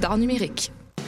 d'art numérique.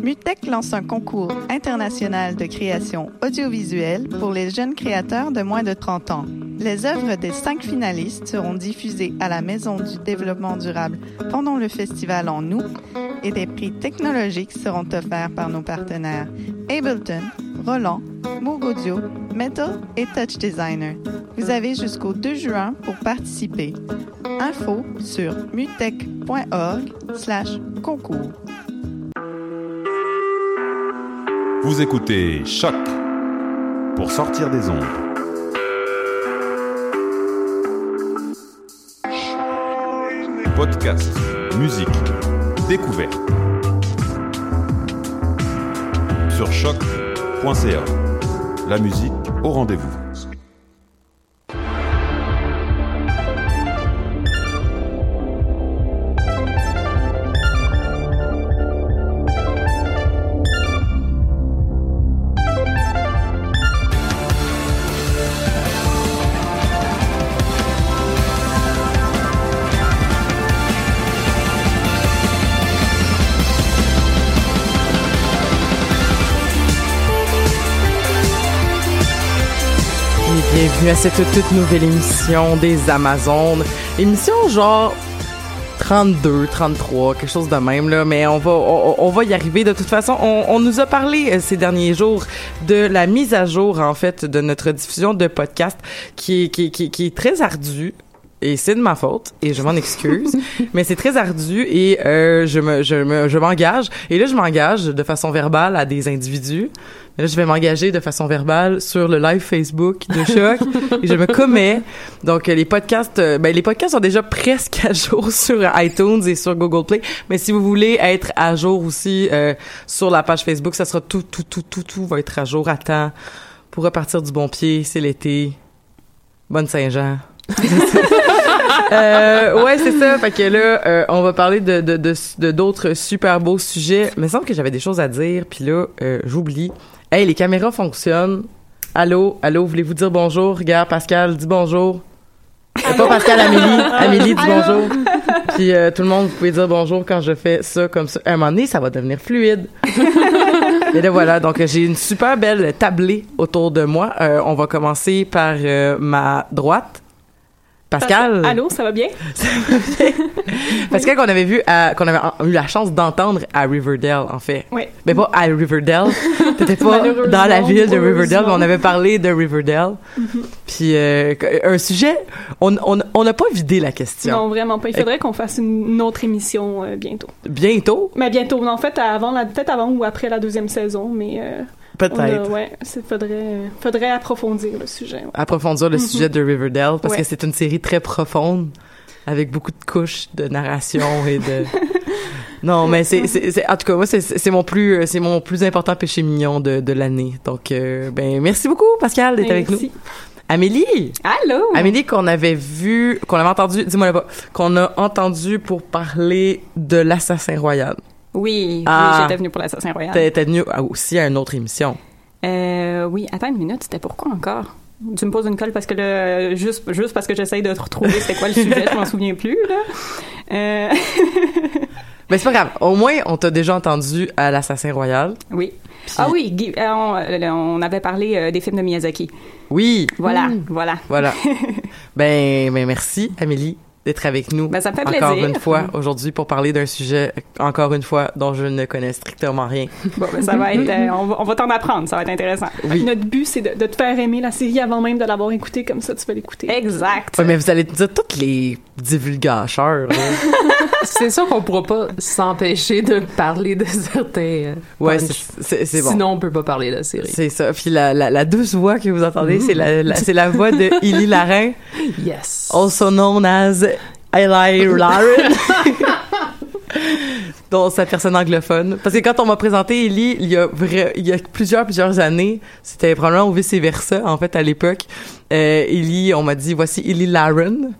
Mutech lance un concours international de création audiovisuelle pour les jeunes créateurs de moins de 30 ans. Les œuvres des cinq finalistes seront diffusées à la Maison du développement durable pendant le festival en août et des prix technologiques seront offerts par nos partenaires Ableton, Roland, Moog Audio, Metal et Touch Designer. Vous avez jusqu'au 2 juin pour participer. Info sur mutech.org slash concours. Vous écoutez Choc pour sortir des ondes. Podcast, musique, découverte. Sur choc.ca. La musique au rendez-vous. Cette toute nouvelle émission des Amazones. Émission genre 32, 33, quelque chose de même là, mais on va on, va y arriver de toute façon. On, nous a parlé euh, ces derniers jours de la mise à jour en fait de notre diffusion de podcast qui qui, qui, qui est très ardue et c'est de ma faute et je m'en excuse mais c'est très ardu et euh, je me je me je m'engage. Et là je m'engage de façon verbale à des individus. Mais là je vais m'engager de façon verbale sur le live Facebook de choc et je me commets. Donc les podcasts euh, ben les podcasts sont déjà presque à jour sur iTunes et sur Google Play. Mais si vous voulez être à jour aussi euh, sur la page Facebook ça sera tout tout tout tout tout va être à jour. À temps pour repartir du bon pied c'est l'été. Bonne Saint-Jean euh, ouais, c'est ça. Fait que là, euh, on va parler de de de d'autres super beaux sujets. Mais il me semble que j'avais des choses à dire, puis là, euh, j'oublie. Hey, les caméras fonctionnent. Allô, allô, voulez-vous dire bonjour? Regarde, Pascal, dis bonjour. C'est pas Pascal, Amélie. Amélie, dis bonjour. Puis euh, tout le monde, vous pouvez dire bonjour quand je fais ça comme ça. À un moment donné, ça va devenir fluide. Et là, voilà. Donc, j'ai une super belle tablée autour de moi. Euh, on va commencer par euh, ma droite. Pascal? Allô, ça va bien? Ça va bien. Pascal, qu'on avait vu, qu'on avait eu la chance d'entendre à Riverdale, en fait. Oui. Mais pas à Riverdale. T'étais pas dans la ville de Riverdale, mais on avait parlé de Riverdale. Mm-hmm. Puis, euh, un sujet, on n'a on, on pas vidé la question. Non, vraiment pas. Il faudrait qu'on fasse une autre émission euh, bientôt. Bientôt? Mais bientôt. En fait, avant peut-être avant ou après la deuxième saison, mais... Euh, Peut-être. Ouais, il faudrait, faudrait approfondir le sujet. Ouais. Approfondir le Mhm. sujet de Riverdale, parce Ouais. que c'est une série très profonde, avec beaucoup de couches de narration et de... Non, mais c'est, c'est, en tout cas, moi, c'est, c'est mon plus, c'est mon plus important péché mignon de, de l'année. Donc, euh, ben, merci beaucoup, Pascal, d'être avec nous. Merci. Amélie! Allô? Amélie, qu'on avait vu, qu'on avait entendu, dis-moi là-bas, qu'on a entendu pour parler de l'assassin royal. Oui, Ah. oui j'étais venue pour l'Assassin Royal. T'es venue aussi à une autre émission. Euh, oui, attends une minute, c'était pourquoi encore? Tu me poses une colle parce que là, juste, juste parce que j'essaye de te retrouver c'était quoi le sujet, je m'en souviens plus, là. Euh, Mais c'est pas grave. Au moins, on t'a déjà entendu à l'Assassin Royal. oui. Ah oui, Guy- euh, on, on avait parlé euh, des films de Miyazaki. Oui. Voilà, voilà. Voilà. ben, ben, merci, Amélie, d'être avec nous. Ben, ça me fait Encore plaisir. une fois, aujourd'hui, pour parler d'un sujet, encore une fois, dont je ne connais strictement rien. Bon, ben, ça va être, euh, on va, on va t'en apprendre, ça va être intéressant. Oui. Notre but, c'est de, de te faire aimer la série avant même de l'avoir écoutée, comme ça tu vas l'écouter. Exact. Ouais, mais vous allez dire toutes les divulgateurs. là. C'est sûr qu'on pourra pas s'empêcher de parler de certains. euh, Ouais, c'est- bon. Sinon, on peut pas parler de la série. C'est ça. Puis la, la, la douce voix que vous entendez, c'est la, la- c'est la voix de Illy Larin, Yes. also known as Eli Lauren. dont sa personne anglophone. Parce que quand on m'a présenté Ellie, il y a vrai, il y a plusieurs, plusieurs années, c'était probablement au vice-versa, en fait, à l'époque. Euh, Ellie, on m'a dit, voici Ellie Laren.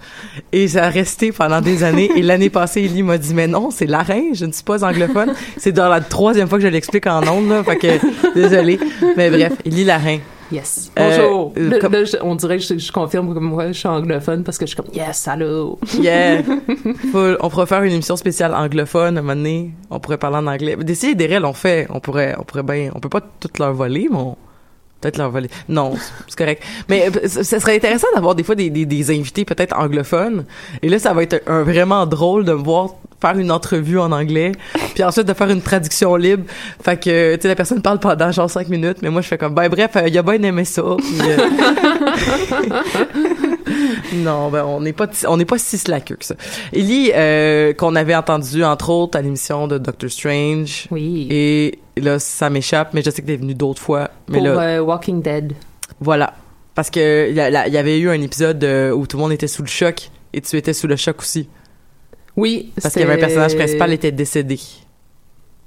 Et ça a resté pendant des années. Et l'année passée, Ellie m'a dit, mais non, c'est Larin, je ne suis pas anglophone. C'est dans la troisième fois que je l'explique en ondes, là. Fait que, désolé. Mais bref, Ellie Larin. Yes. Euh, Bonjour. euh, Là- comme- là, je- on dirait que je, je confirme que moi, je suis anglophone parce que je suis comme Yes, allô. Yeah. Faut- on pourrait faire une émission spéciale anglophone à un moment donné. On pourrait parler en anglais. D'essayer des règles, on fait. On pourrait, on pourrait bien. On peut pas toutes leur voler, mais on. Peut-être leur voler. Non, c'est correct. Mais euh, ce serait intéressant d'avoir des fois des, des, des invités peut-être anglophones. Et là, ça va être un, vraiment drôle de me voir faire une entrevue en anglais, puis ensuite de faire une traduction libre. Fait que, tu sais, la personne parle pendant genre cinq minutes, mais moi, je fais comme, ben bref, euh, il a bien aimé ça. euh, non, ben on n'est pas on n'est pas si slackeux que ça. Ellie, euh, qu'on avait entendu entre autres à l'émission de Doctor Strange. Oui. Et là, ça m'échappe, mais je sais que t'es venu d'autres fois. Mais Pour là, euh, Walking Dead. voilà, parce que il y, avait eu un épisode euh, où tout le monde était sous le choc et tu étais sous le choc aussi, Oui. parce qu'il y avait un personnage principal était décédé.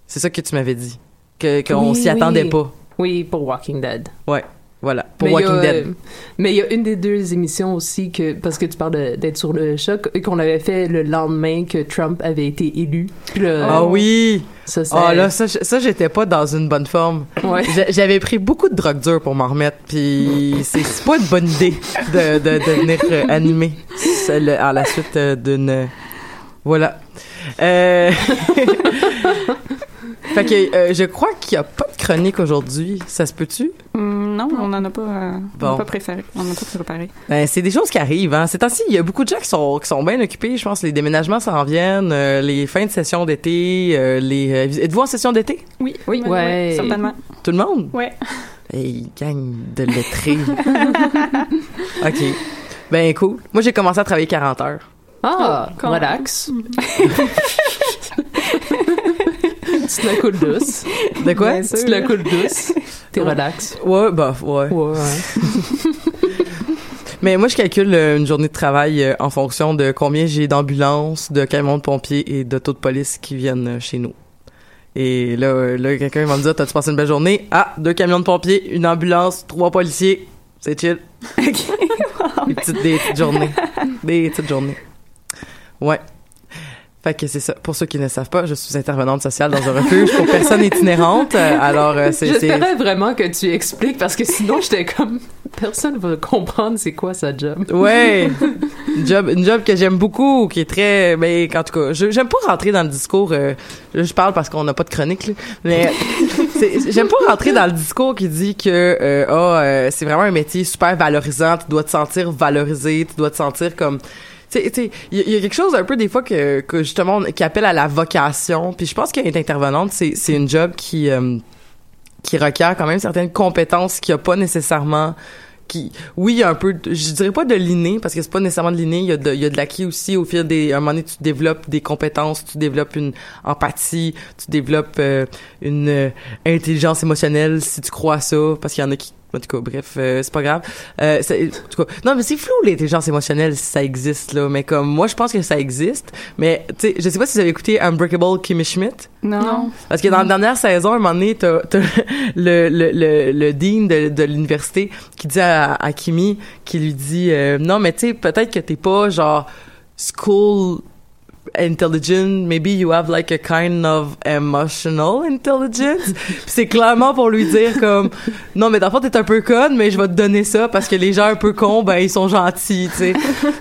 C'est ça que tu m'avais dit, que qu'on Oui, s'y attendait pas. Oui, pour Walking Dead. Ouais, voilà, pour Mais il y a, Walking Dead. euh, mais il y a une des deux émissions aussi que parce que tu parles d'être sur le choc qu'on avait fait le lendemain que Trump avait été élu. Ah oui. ça. Ah là, ça, ça j'étais pas dans une bonne forme. Ouais. J'avais pris beaucoup de drogue dure pour m'en remettre, puis c'est pas une bonne idée de, de, de venir euh, animer à la suite euh, d'une... Voilà. Euh... fait que euh, je crois qu'il y a pas de chronique aujourd'hui. Ça se peut-tu? Hum, non, on n'en a pas, euh, on Bon. n'a pas préféré. On n'a pas préparé. Ben, c'est des choses qui arrivent. Hein. Ces temps-ci, il y a beaucoup de gens qui sont, qui sont bien occupés. Je pense les déménagements s'en viennent, euh, les fins de session d'été, euh, les... euh, Êtes-vous en session d'été? Oui, oui, oui, Ouais. oui, certainement. Tout le monde? Ouais. Hey, gang de lettrés. OK. Ben, cool. Moi, j'ai commencé à travailler 40 heures. Ah, Quand- relax. tu te la coules douce. De quoi? Bien. Tu te la coules douce. T'es relax. Ouais, bah, ouais. Ouais, ouais. Mais moi, je calcule euh, une journée de travail euh, en fonction de combien j'ai d'ambulances, de camions de pompiers et d'autos de police qui viennent euh, chez nous. Et là, euh, là quelqu'un va me dire, t'as-tu passé une belle journée? Ah, deux camions de pompiers, une ambulance, trois policiers. C'est chill. des, petites, des petites journées. Des petites journées. Ouais. Fait que c'est ça. Pour ceux qui ne savent pas, je suis intervenante sociale dans un refuge pour personnes itinérantes. Alors, euh, c'est... J'espérais vraiment que tu expliques parce que sinon j'étais comme personne va comprendre c'est quoi sa job. Ouais, une job, une job que j'aime beaucoup, qui est très, mais en tout cas, je- j'aime pas rentrer dans le discours. euh, je parle parce qu'on n'a pas de chronique, là, mais j'aime pas rentrer dans le discours qui dit que euh, euh, c'est vraiment un métier super valorisant. Tu dois te sentir valorisé, tu dois te sentir comme il y, a- quelque chose un peu des fois que, que justement qui appelle à la vocation. Puis je pense qu'être intervenante, c'est c'est une job qui euh, qui requiert quand même certaines compétences qu'il n'y a pas nécessairement qui oui il y a un peu de- je dirais pas de l'inné parce que c'est pas nécessairement de l'inné il y a de il y a de l'acquis aussi au fil des à un moment donné tu développes des compétences tu développes une empathie tu développes euh, une euh, intelligence émotionnelle si tu crois à ça parce qu'il y en a qui en tout cas bref euh, c'est pas grave. Euh, en tout cas non mais c'est flou l'intelligence émotionnelle si ça existe là. Mais comme moi je pense que ça existe. Mais tu sais je sais pas si vous avez écouté Unbreakable Kimmy Schmidt. Non. parce que dans la dernière saison, à un moment donné, t'as, le, le, le, le dean de, de l'université qui dit à, à Kimi, qui lui dit euh, non, mais tu sais, peut-être que t'es pas genre school intelligent, maybe you have like a kind of emotional intelligence. C'est clairement pour lui dire comme non mais fond t'es un peu conne mais je vais te donner ça parce que les gens un peu cons ben ils sont gentils, tu sais.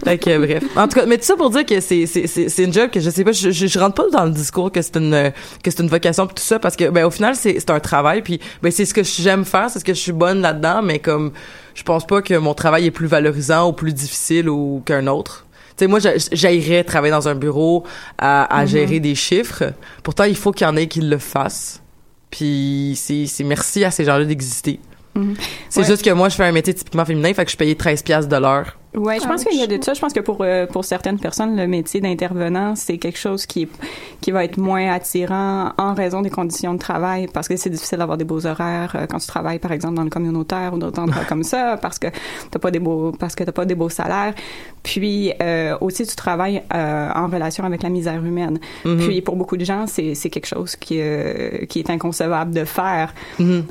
Fait que bref. En tout cas, mais tout ça pour dire que c'est c'est c'est c'est une job que je sais pas je, je, je rentre pas dans le discours que c'est une que c'est une vocation pis tout ça parce que ben au final c'est c'est un travail puis ben c'est ce que j'aime faire, c'est ce que je suis bonne là-dedans mais comme je pense pas que mon travail est plus valorisant ou plus difficile ou qu'un autre. Tu sais, moi, j'a- j'haïrais travailler dans un bureau à, à gérer des chiffres. Pourtant, il faut qu'il y en ait qui le fassent. Puis c'est c'est merci à ces gens-là d'exister. C'est Ouais. juste que moi, je fais un métier typiquement féminin, fait que je payais 13 piastres de l'heure. Ouais, je pense qu'il y a de ça. Je pense que pour euh, pour certaines personnes, le métier d'intervenant, c'est quelque chose qui est, qui va être moins attirant en raison des conditions de travail, parce que c'est difficile d'avoir des beaux horaires euh, quand tu travailles, par exemple, dans le communautaire ou d'autres endroits comme ça, parce que t'as pas des beaux parce que t'as pas des beaux salaires. Puis euh, aussi, tu travailles euh, en relation avec la misère humaine. Puis pour beaucoup de gens, c'est c'est quelque chose qui euh, qui est inconcevable de faire.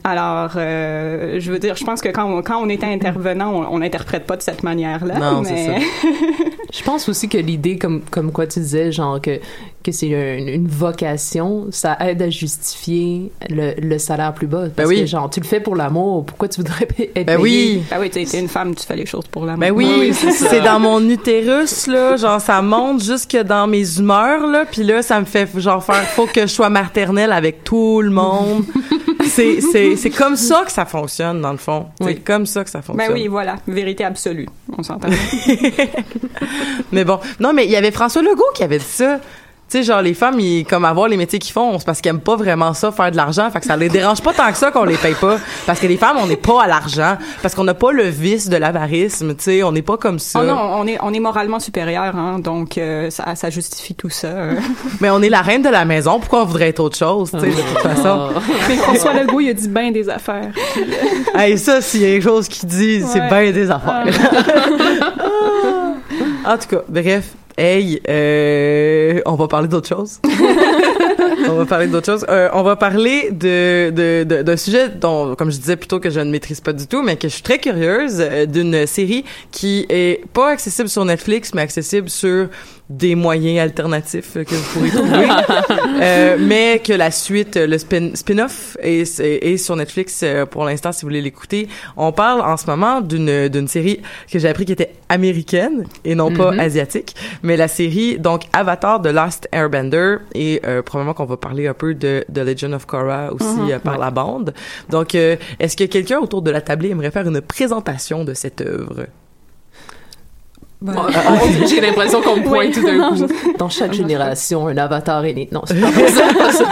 Alors, euh, je veux dire, je pense que quand on, quand on est intervenant, on, on n'interprète pas de cette manière-là. Non, c'est mais... Je pense aussi que l'idée, comme, comme quoi tu disais, genre que, que c'est une, une vocation, ça aide à justifier le, le salaire plus bas. Parce Ben oui. que, genre, tu le fais pour l'amour, pourquoi tu voudrais être Ben payé? oui! Ben oui, tu es une femme, tu fais les choses pour l'amour. Ben oui, c'est dans mon utérus là, genre ça monte jusque dans mes humeurs là, puis là ça me fait genre faire faut que je sois maternelle avec tout le monde. c'est c'est c'est comme ça que ça fonctionne dans le fond. C'est comme ça que ça fonctionne. Ben oui, voilà, vérité absolue. On s'entend. Mais bon, non mais il y avait François Legault qui avait dit ça. Tu sais, genre, les femmes, ils, comme avoir les métiers qu'ils font, c'est parce qu'ils aiment pas vraiment ça, faire de l'argent. Fait que ça les dérange pas tant que ça qu'on les paye pas. Parce que les femmes, on n'est pas à l'argent. Parce qu'on n'a pas le vice de l'avarisme, tu sais. On n'est pas comme ça. oh non, on est, on est moralement supérieur, hein, donc euh, ça, ça justifie tout ça. euh. Mais on est la reine de la maison. Pourquoi on voudrait être autre chose, tu sais, de toute façon? Ah. Mais François Legault, il a dit bien des affaires. Hey, ça, s'il y a quelque chose qui dit, c'est bien des affaires. en tout cas, bref. Hey, euh, on va parler d'autre chose. on va parler d'autre chose. Euh, on va parler de de- de- d'un sujet dont, comme je disais plutôt que je ne maîtrise pas du tout, mais que je suis très curieuse euh, d'une série qui est pas accessible sur Netflix, mais accessible sur des moyens alternatifs que vous pourrez trouver. Euh, mais que la suite, le spin- spin-off est, est, est sur Netflix euh, pour l'instant si vous voulez l'écouter. On parle en ce moment d'une d'une série que j'ai appris qui était américaine et non pas Mhm. asiatique, mais la série donc Avatar de Last Airbender et euh, probablement qu'on va parler un peu de The Legend of Korra aussi euh, par la bande. Donc est-ce que quelqu'un autour de la tablée aimerait faire une présentation de cette œuvre? On- on- J'ai l'impression qu'on me pointe tout d'un coup. Dans chaque génération, un avatar est né. Non, c'est pas ça. pas ça.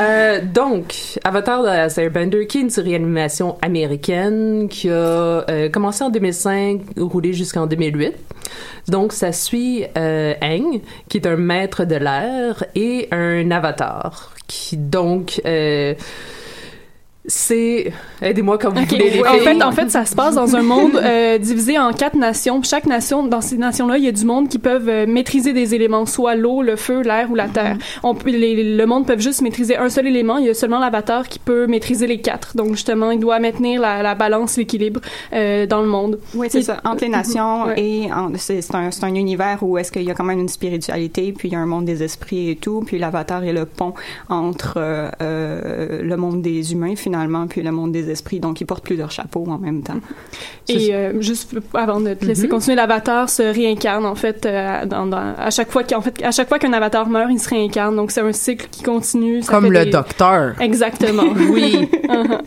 Euh, donc, Avatar de Airbender, qui est une série d'animation américaine qui a euh, commencé en 2005, roulé jusqu'en 2008. Donc, ça suit euh, Aang, qui est un maître de l'air, et un avatar, qui donc... Euh, c'est... Aidez-moi comme vous Ok. voulez En fait, en fait, ça se passe dans un monde euh, divisé en quatre nations. Chaque nation, dans ces nations-là, il y a du monde qui peuvent euh, maîtriser des éléments, soit l'eau, le feu, l'air ou la terre. On peut, les- le monde peut juste maîtriser un seul élément. Il y a seulement l'avatar qui peut maîtriser les quatre. Donc justement, il doit maintenir la, la balance, l'équilibre euh, dans le monde. Oui, c'est ça. Entre les nations Ouais. et c'est un, c'est un univers où est-ce qu'il y a quand même une spiritualité, puis il y a un monde des esprits et tout, puis l'avatar est le pont entre euh, euh, le monde des humains finalement, puis le monde des esprits. Donc ils portent plusieurs chapeaux en même temps. Et euh, juste avant de te laisser continuer, l'avatar se réincarne en fait euh, dans, dans- à chaque fois qu'en fait à chaque fois qu'un avatar meurt, il se réincarne. Donc c'est un cycle qui continue. Ça Comme fait le des- docteur. Exactement. Oui. Uh-huh.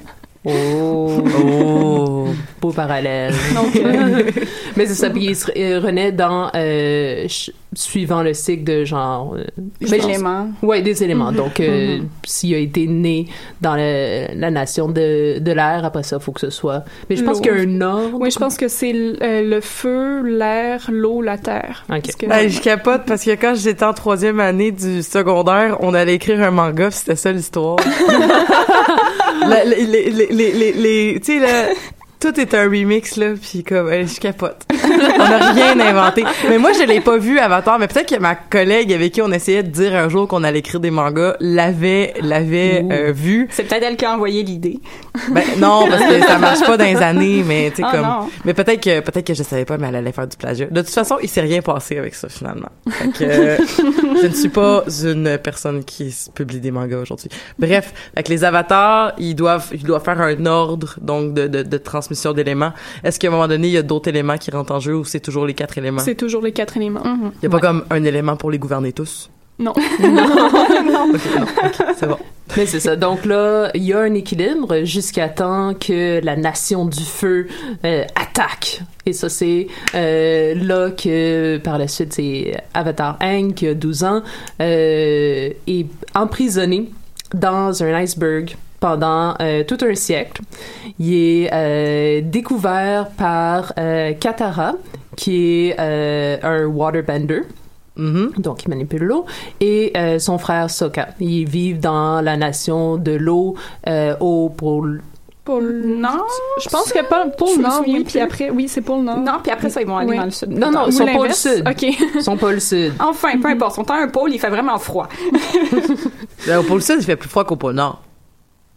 Oh, Oh. beau parallèle. Donc euh, Mais c'est ça, puis il se il renaît dans euh, suivant le cycle de genre euh, Des éléments. Ouais, des éléments. Donc, euh, s'il a été né dans le- la nation de, de l'air, après ça, il faut que ce soit. Mais je pense qu'il y a un ordre. oui, je pense que c'est euh, le feu, l'air, l'eau, la terre. Ok. Parce que- Hey, je capote parce que quand j'étais en troisième année du secondaire, on allait écrire un manga, c'était ça l'histoire. La- les, les, les, les, tu sais, là, tout est un remix, là, puis comme, je capote. On n'a rien inventé. Mais moi, je l'ai pas vu Avatar, mais peut-être que ma collègue avec qui on essayait de dire un jour qu'on allait écrire des mangas l'avait l'avait euh, vu. C'est peut-être elle qui a envoyé l'idée. Ben non, parce que ça marche pas dans les années, mais tu sais Ah, comme. non. Mais peut-être que peut-être que je savais pas, mais elle allait faire du plagiat. De toute façon, il s'est rien passé avec ça finalement. Fait que euh, je ne suis pas une personne qui publie des mangas aujourd'hui. Bref, avec les avatars, ils doivent ils doivent faire un ordre donc de, de, de transmission d'éléments. Est-ce qu'à un moment donné, il y a d'autres éléments qui rentrent en jeu ou c'est toujours les quatre éléments? C'est toujours les quatre éléments. Il y a pas comme un élément pour les gouverner tous? Non. Ok, non, ok, c'est bon. Mais c'est ça. Donc là, il y a un équilibre jusqu'à temps que la nation du feu euh, attaque. Et ça, c'est euh, là que, par la suite, c'est Avatar Aang, qui a 12 ans, euh, est emprisonné dans un iceberg pendant euh, tout un siècle. Il est euh, découvert par euh, Katara, qui est euh, un waterbender. Donc, il manipule l'eau. Et euh, son frère Sokka. Ils vivent dans la nation de l'eau euh, au pôle. Pôle Non. Je pense que pas pôle me Nord, oui, puis après, oui, c'est pôle Nord. Non, puis après ça, ils vont aller Oui. dans le sud. Non, non, Ou son pôle l'inverse. sud. OK. Son pôle sud. Enfin, peu importe. Sont à un pôle, il fait vraiment froid. Au pôle sud, il fait plus froid qu'au pôle nord.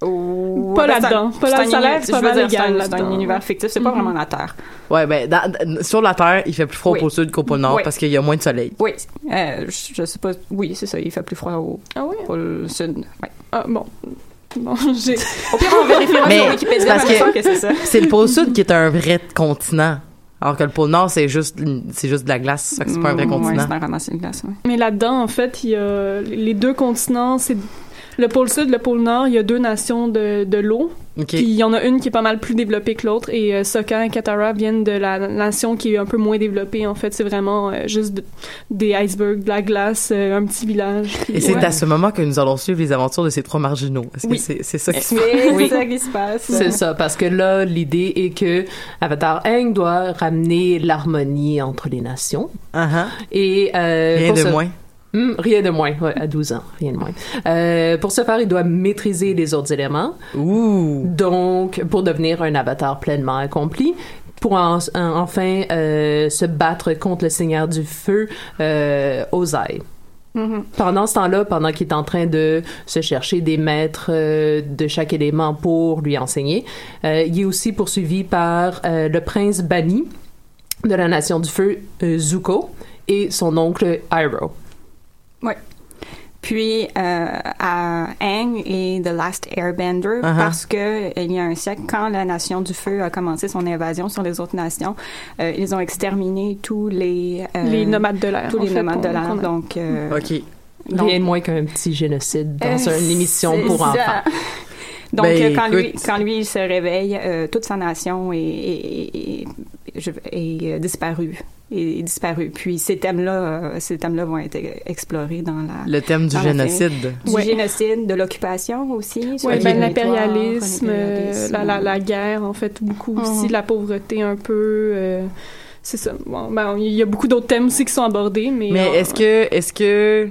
Pas là-dedans. Pas là- C'est ça l'air pas mal c'est un- égal C'est un là-dedans. univers fictif, c'est pas Mhm. vraiment la Terre. Ouais, ben sur la Terre, il fait plus froid Oui. au pôle sud qu'au pôle nord Oui. parce qu'il y a moins de soleil. Oui, euh, je, je sais pas. Oui, c'est ça, il fait plus froid au Ah oui? pôle sud. Ouais. Ah, bon. Bon, j'ai... Au pire, on vérifiera Mais sur Wikipédia, c'est parce que- que c'est ça. C'est le pôle sud qui est un vrai continent. Alors que le pôle nord, c'est juste, c'est juste de la glace. Fait que c'est pas un vrai Mm, ouais, continent. c'est un ramassis de glace, ouais. Mais là-dedans, en fait, il y a les deux continents, c'est le pôle sud, le pôle nord, il y a deux nations de, de l'eau. Puis il y en a une qui est pas mal plus développée que l'autre. Et euh, Sokka et Katara viennent de la nation qui est un peu moins développée. En fait, c'est vraiment euh, juste de- des icebergs, de la glace, euh, un petit village. puis- Et c'est ouais. à ce moment que nous allons suivre les aventures de ces trois marginaux. Est-ce Oui. que c'est, c'est ça qui se Oui, passe? c'est ça qui se passe. C'est ça, parce que là, l'idée est que Avatar Aang doit ramener l'harmonie entre les nations. Ah. Et euh, Rien pour de ce- moins. Hmm, rien de moins, ouais, à 12 ans, rien de moins. Euh, pour ce faire, il doit maîtriser les autres éléments. Ouh. Donc, pour devenir un avatar pleinement accompli, pour en- en- enfin euh, se battre contre le Seigneur du Feu, euh, Ozai. Mhm. Pendant ce temps-là, pendant qu'il est en train de se chercher des maîtres euh, de chaque élément pour lui enseigner, euh, il est aussi poursuivi par euh, le prince Bani de la Nation du Feu, euh, Zuko, et son oncle Iroh. Ouais. Puis euh, à Aang et The Last Airbender, Uh-huh. parce que il y a un siècle, quand la Nation du Feu a commencé son invasion sur les autres nations, euh, ils ont exterminé tous les euh, Les nomades de l'air. tous les fait, nomades de l'air. Donc, euh, OK. donc- Rien de moins qu'un petit génocide dans Euh, une émission pour ça. enfants. Donc, Ben, euh, quand, lui, quand lui, il se réveille, euh, toute sa nation est, est, est- est- je- est, euh, disparue. Est disparue. Puis ces thèmes-là, euh, ces thèmes-là vont être explorés dans la Le thème du la génocide. du Ouais. génocide, de l'occupation aussi. sur Ouais, le ben, l'impérialisme, euh, la, la, la guerre, en fait, beaucoup aussi, Mhm. la pauvreté un peu. euh, c'est ça. Bon, ben, il y a beaucoup d'autres thèmes aussi qui sont abordés, mais. Mais euh, est-ce que, est-ce que,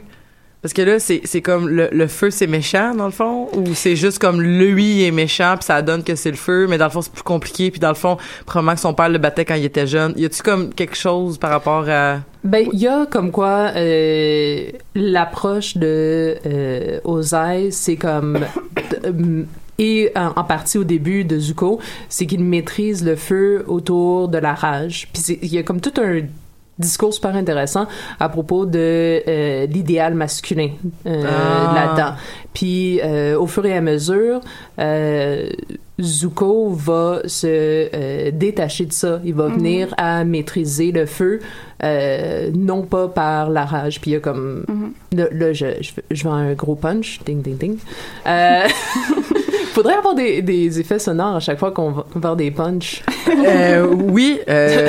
parce que là, c'est, comme le, feu, c'est méchant, dans le fond, ou c'est juste comme lui est méchant, puis ça donne que c'est le feu, mais dans le fond, c'est plus compliqué, puis dans le fond, probablement que son père le battait quand il était jeune. Y a-tu comme quelque chose par rapport à... Ben, il y a comme quoi euh, l'approche de euh, Ozai, c'est comme et en, partie au début de Zuko, c'est qu'il maîtrise le feu autour de la rage. Puis il y a comme tout un discours super intéressant à propos de euh, l'idéal masculin euh, Ah. là-dedans. Puis euh, au fur et à mesure, euh, Zuko va se euh, détacher de ça. Il va venir à maîtriser le feu, euh, non pas par la rage. Puis il y a comme... Là, là, je, je, je vais à un gros punch. Ding, ding, ding. Euh, faudrait avoir des, des effets sonores à chaque fois qu'on va faire des punchs. Euh, oui, euh,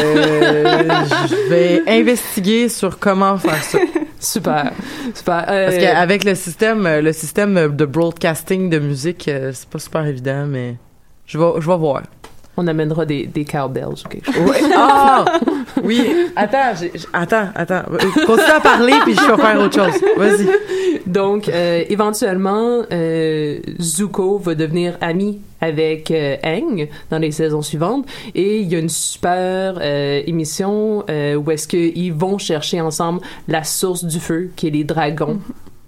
je vais investiguer sur comment faire ça. Super. Super. Euh, Parce qu'avec le système, euh, le système de broadcasting de musique, euh, c'est pas super évident, mais je vais, je vais voir. On amènera des, des cowbells ou quelque chose. Ouais. Ah! Oui. Attends, j'ai- attends, attends. Continue à parler, puis je vais faire autre chose. Vas-y. Donc, euh, éventuellement, euh, Zuko va devenir ami avec euh, Aang dans les saisons suivantes et il y a une super euh, émission où est-ce qu'ils vont chercher ensemble la source du feu qui est les dragons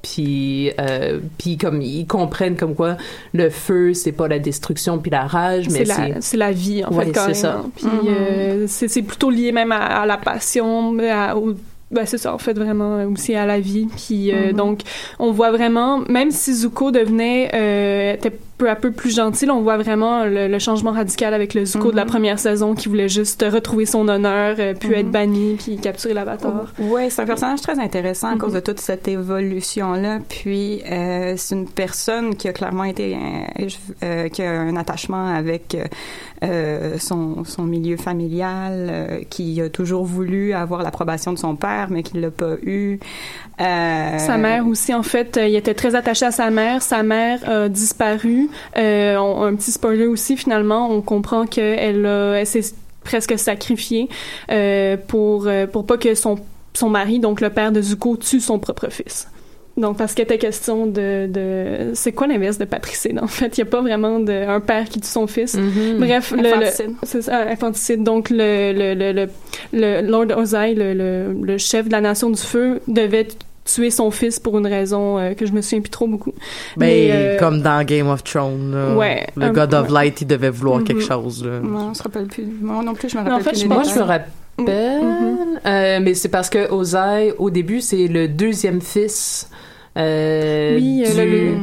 puis euh, puis comme ils comprennent comme quoi le feu c'est pas la destruction puis la rage mais C'est la, c'est la vie, en Ouais, fait, c'est ça. Puis euh, c'est c'est plutôt lié même à, à la passion, à- au- ben, c'est ça, en fait, vraiment aussi à la vie. Puis euh, Mhm. donc, on voit vraiment, même si Zuko devenait, euh, était peu à peu plus gentil, là, on voit vraiment le, le changement radical avec le Zuko de la Mhm. première saison qui voulait juste retrouver son honneur, euh, puis Mhm. être banni, puis capturer l'avatar. Oui, c'est un personnage très intéressant à Mhm. cause de toute cette évolution-là. Puis, euh, c'est une personne qui a clairement été, euh, euh, qui a un attachement avec euh, son, son milieu familial, euh, qui a toujours voulu avoir l'approbation de son père, mais qui l'a pas eu. Euh, Sa mère aussi, en fait, euh, il était très attaché à sa mère. Sa mère a disparu. Euh, on- un petit spoiler aussi, finalement, on comprend qu'elle elle s'est presque sacrifiée pour pour pas que son son mari, donc le père de Zuko, tue son propre fils. Donc, parce qu'il était question de... de c'est quoi l'inverse de patricide, en fait? Il n'y a pas vraiment de, un père qui tue son fils. Mhm. Bref, le, Infanticide. le- c'est ça, infanticide. Donc, le, le, le, le, Lord Ozai, le, le, le chef de la Nation du Feu, devait tuer son fils pour une raison euh, que je me souviens plus trop beaucoup. Ben, Mais, euh, comme dans Game of Thrones, là, Ouais, le God of ouais. Light, il devait vouloir quelque Mhm. chose. Là. Moi, on se rappelle plus. Moi non plus, je me rappelle en fait, plus. je moi je me rappelle Mhm. euh, mais c'est parce que Ozai au début c'est le deuxième fils euh, oui, euh,